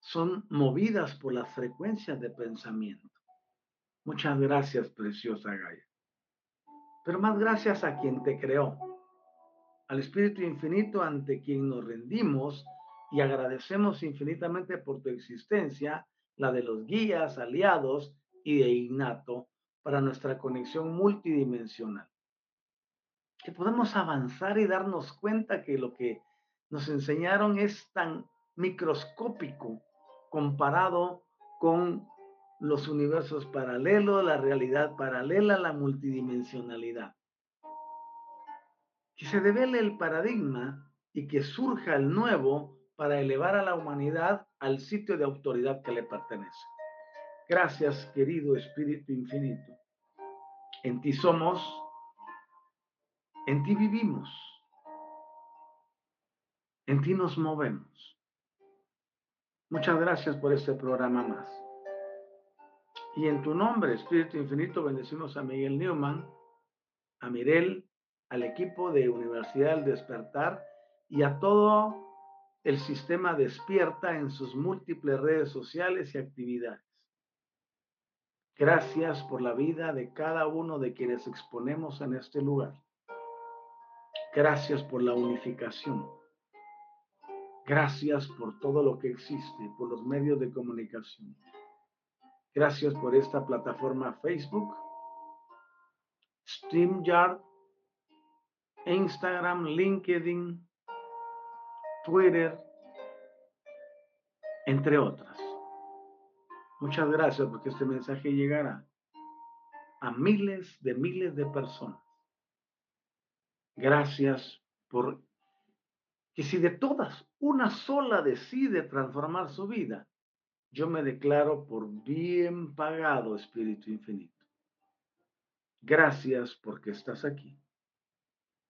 son movidas por las frecuencias de pensamiento. Muchas gracias, preciosa Gaia. Pero más gracias a quien te creó, al Espíritu Infinito ante quien nos rendimos y agradecemos infinitamente por tu existencia, la de los guías, aliados y de innato para nuestra conexión multidimensional. Que podamos avanzar y darnos cuenta que lo que nos enseñaron es tan microscópico comparado con los universos paralelos, la realidad paralela, la multidimensionalidad. Que se devele el paradigma y que surja el nuevo para elevar a la humanidad al sitio de autoridad que le pertenece. Gracias, querido Espíritu Infinito. En ti somos, en ti vivimos, en ti nos movemos. Muchas gracias por este programa más. Y en tu nombre, Espíritu Infinito, bendecimos a Miguel Newman, a Mirel, al equipo de Universidad del Despertar y a todo el sistema despierta en sus múltiples redes sociales y actividades. Gracias por la vida de cada uno de quienes exponemos en este lugar. Gracias por la unificación. Gracias por todo lo que existe, por los medios de comunicación. Gracias por esta plataforma Facebook, StreamYard, Instagram, LinkedIn, Twitter, entre otras. Muchas gracias porque este mensaje llegará a miles de miles de personas. Gracias por que si de todas una sola decide transformar su vida, yo me declaro por bien pagado, Espíritu Infinito. Gracias porque estás aquí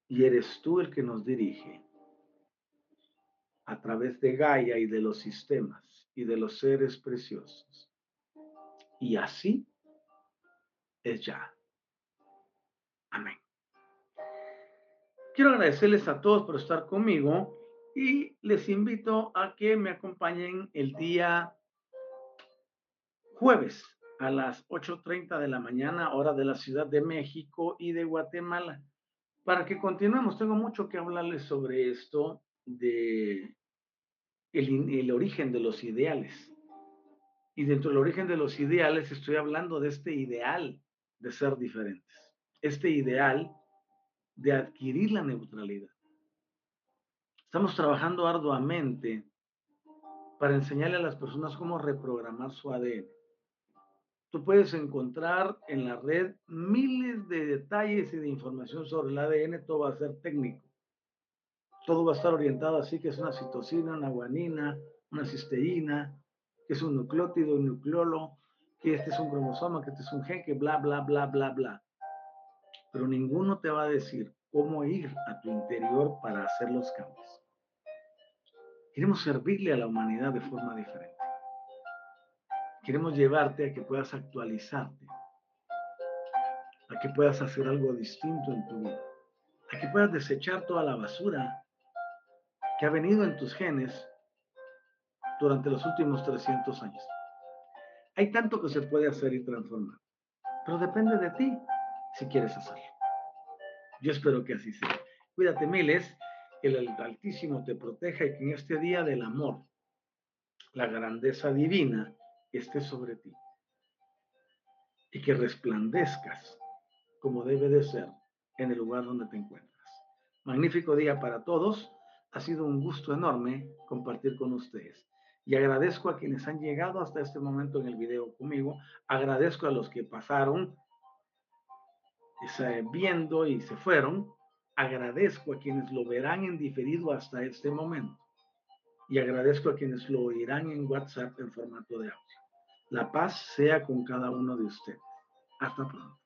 y eres tú el que nos dirige a través de Gaia y de los sistemas y de los seres preciosos. Y así es ya. Amén. Quiero agradecerles a todos por estar conmigo y les invito a que me acompañen el día jueves a las 8.30 de la mañana, hora de la Ciudad de México y de Guatemala. Para que continuemos, tengo mucho que hablarles sobre esto de el, origen de los ideales. Y dentro del origen de los ideales estoy hablando de este ideal de ser diferentes, este ideal de adquirir la neutralidad. Estamos trabajando arduamente para enseñarle a las personas cómo reprogramar su ADN. Tú puedes encontrar en la red miles de detalles y de información sobre el ADN, todo va a ser técnico todo va a estar orientado así, que es una citosina, una guanina, una cisteína, que es un nucleótido, un nucleolo, que este es un cromosoma, que este es un gen, que bla, bla, bla, bla, bla. Pero ninguno te va a decir cómo ir a tu interior para hacer los cambios. Queremos servirle a la humanidad de forma diferente. Queremos llevarte a que puedas actualizarte, a que puedas hacer algo distinto en tu vida, a que puedas desechar toda la basura que ha venido en tus genes durante los últimos 300 años. Hay tanto que se puede hacer y transformar, pero depende de ti si quieres hacerlo. Yo espero que así sea. Cuídate miles, que el Altísimo te proteja y que en este día del amor, la grandeza divina esté sobre ti. Y que resplandezcas como debe de ser en el lugar donde te encuentras. Magnífico día para todos. Ha sido un gusto enorme compartir con ustedes. Y agradezco a quienes han llegado hasta este momento en el video conmigo. Agradezco a los que pasaron viendo y se fueron. Agradezco a quienes lo verán en diferido hasta este momento. Y agradezco a quienes lo oirán en WhatsApp en formato de audio. La paz sea con cada uno de ustedes. Hasta pronto.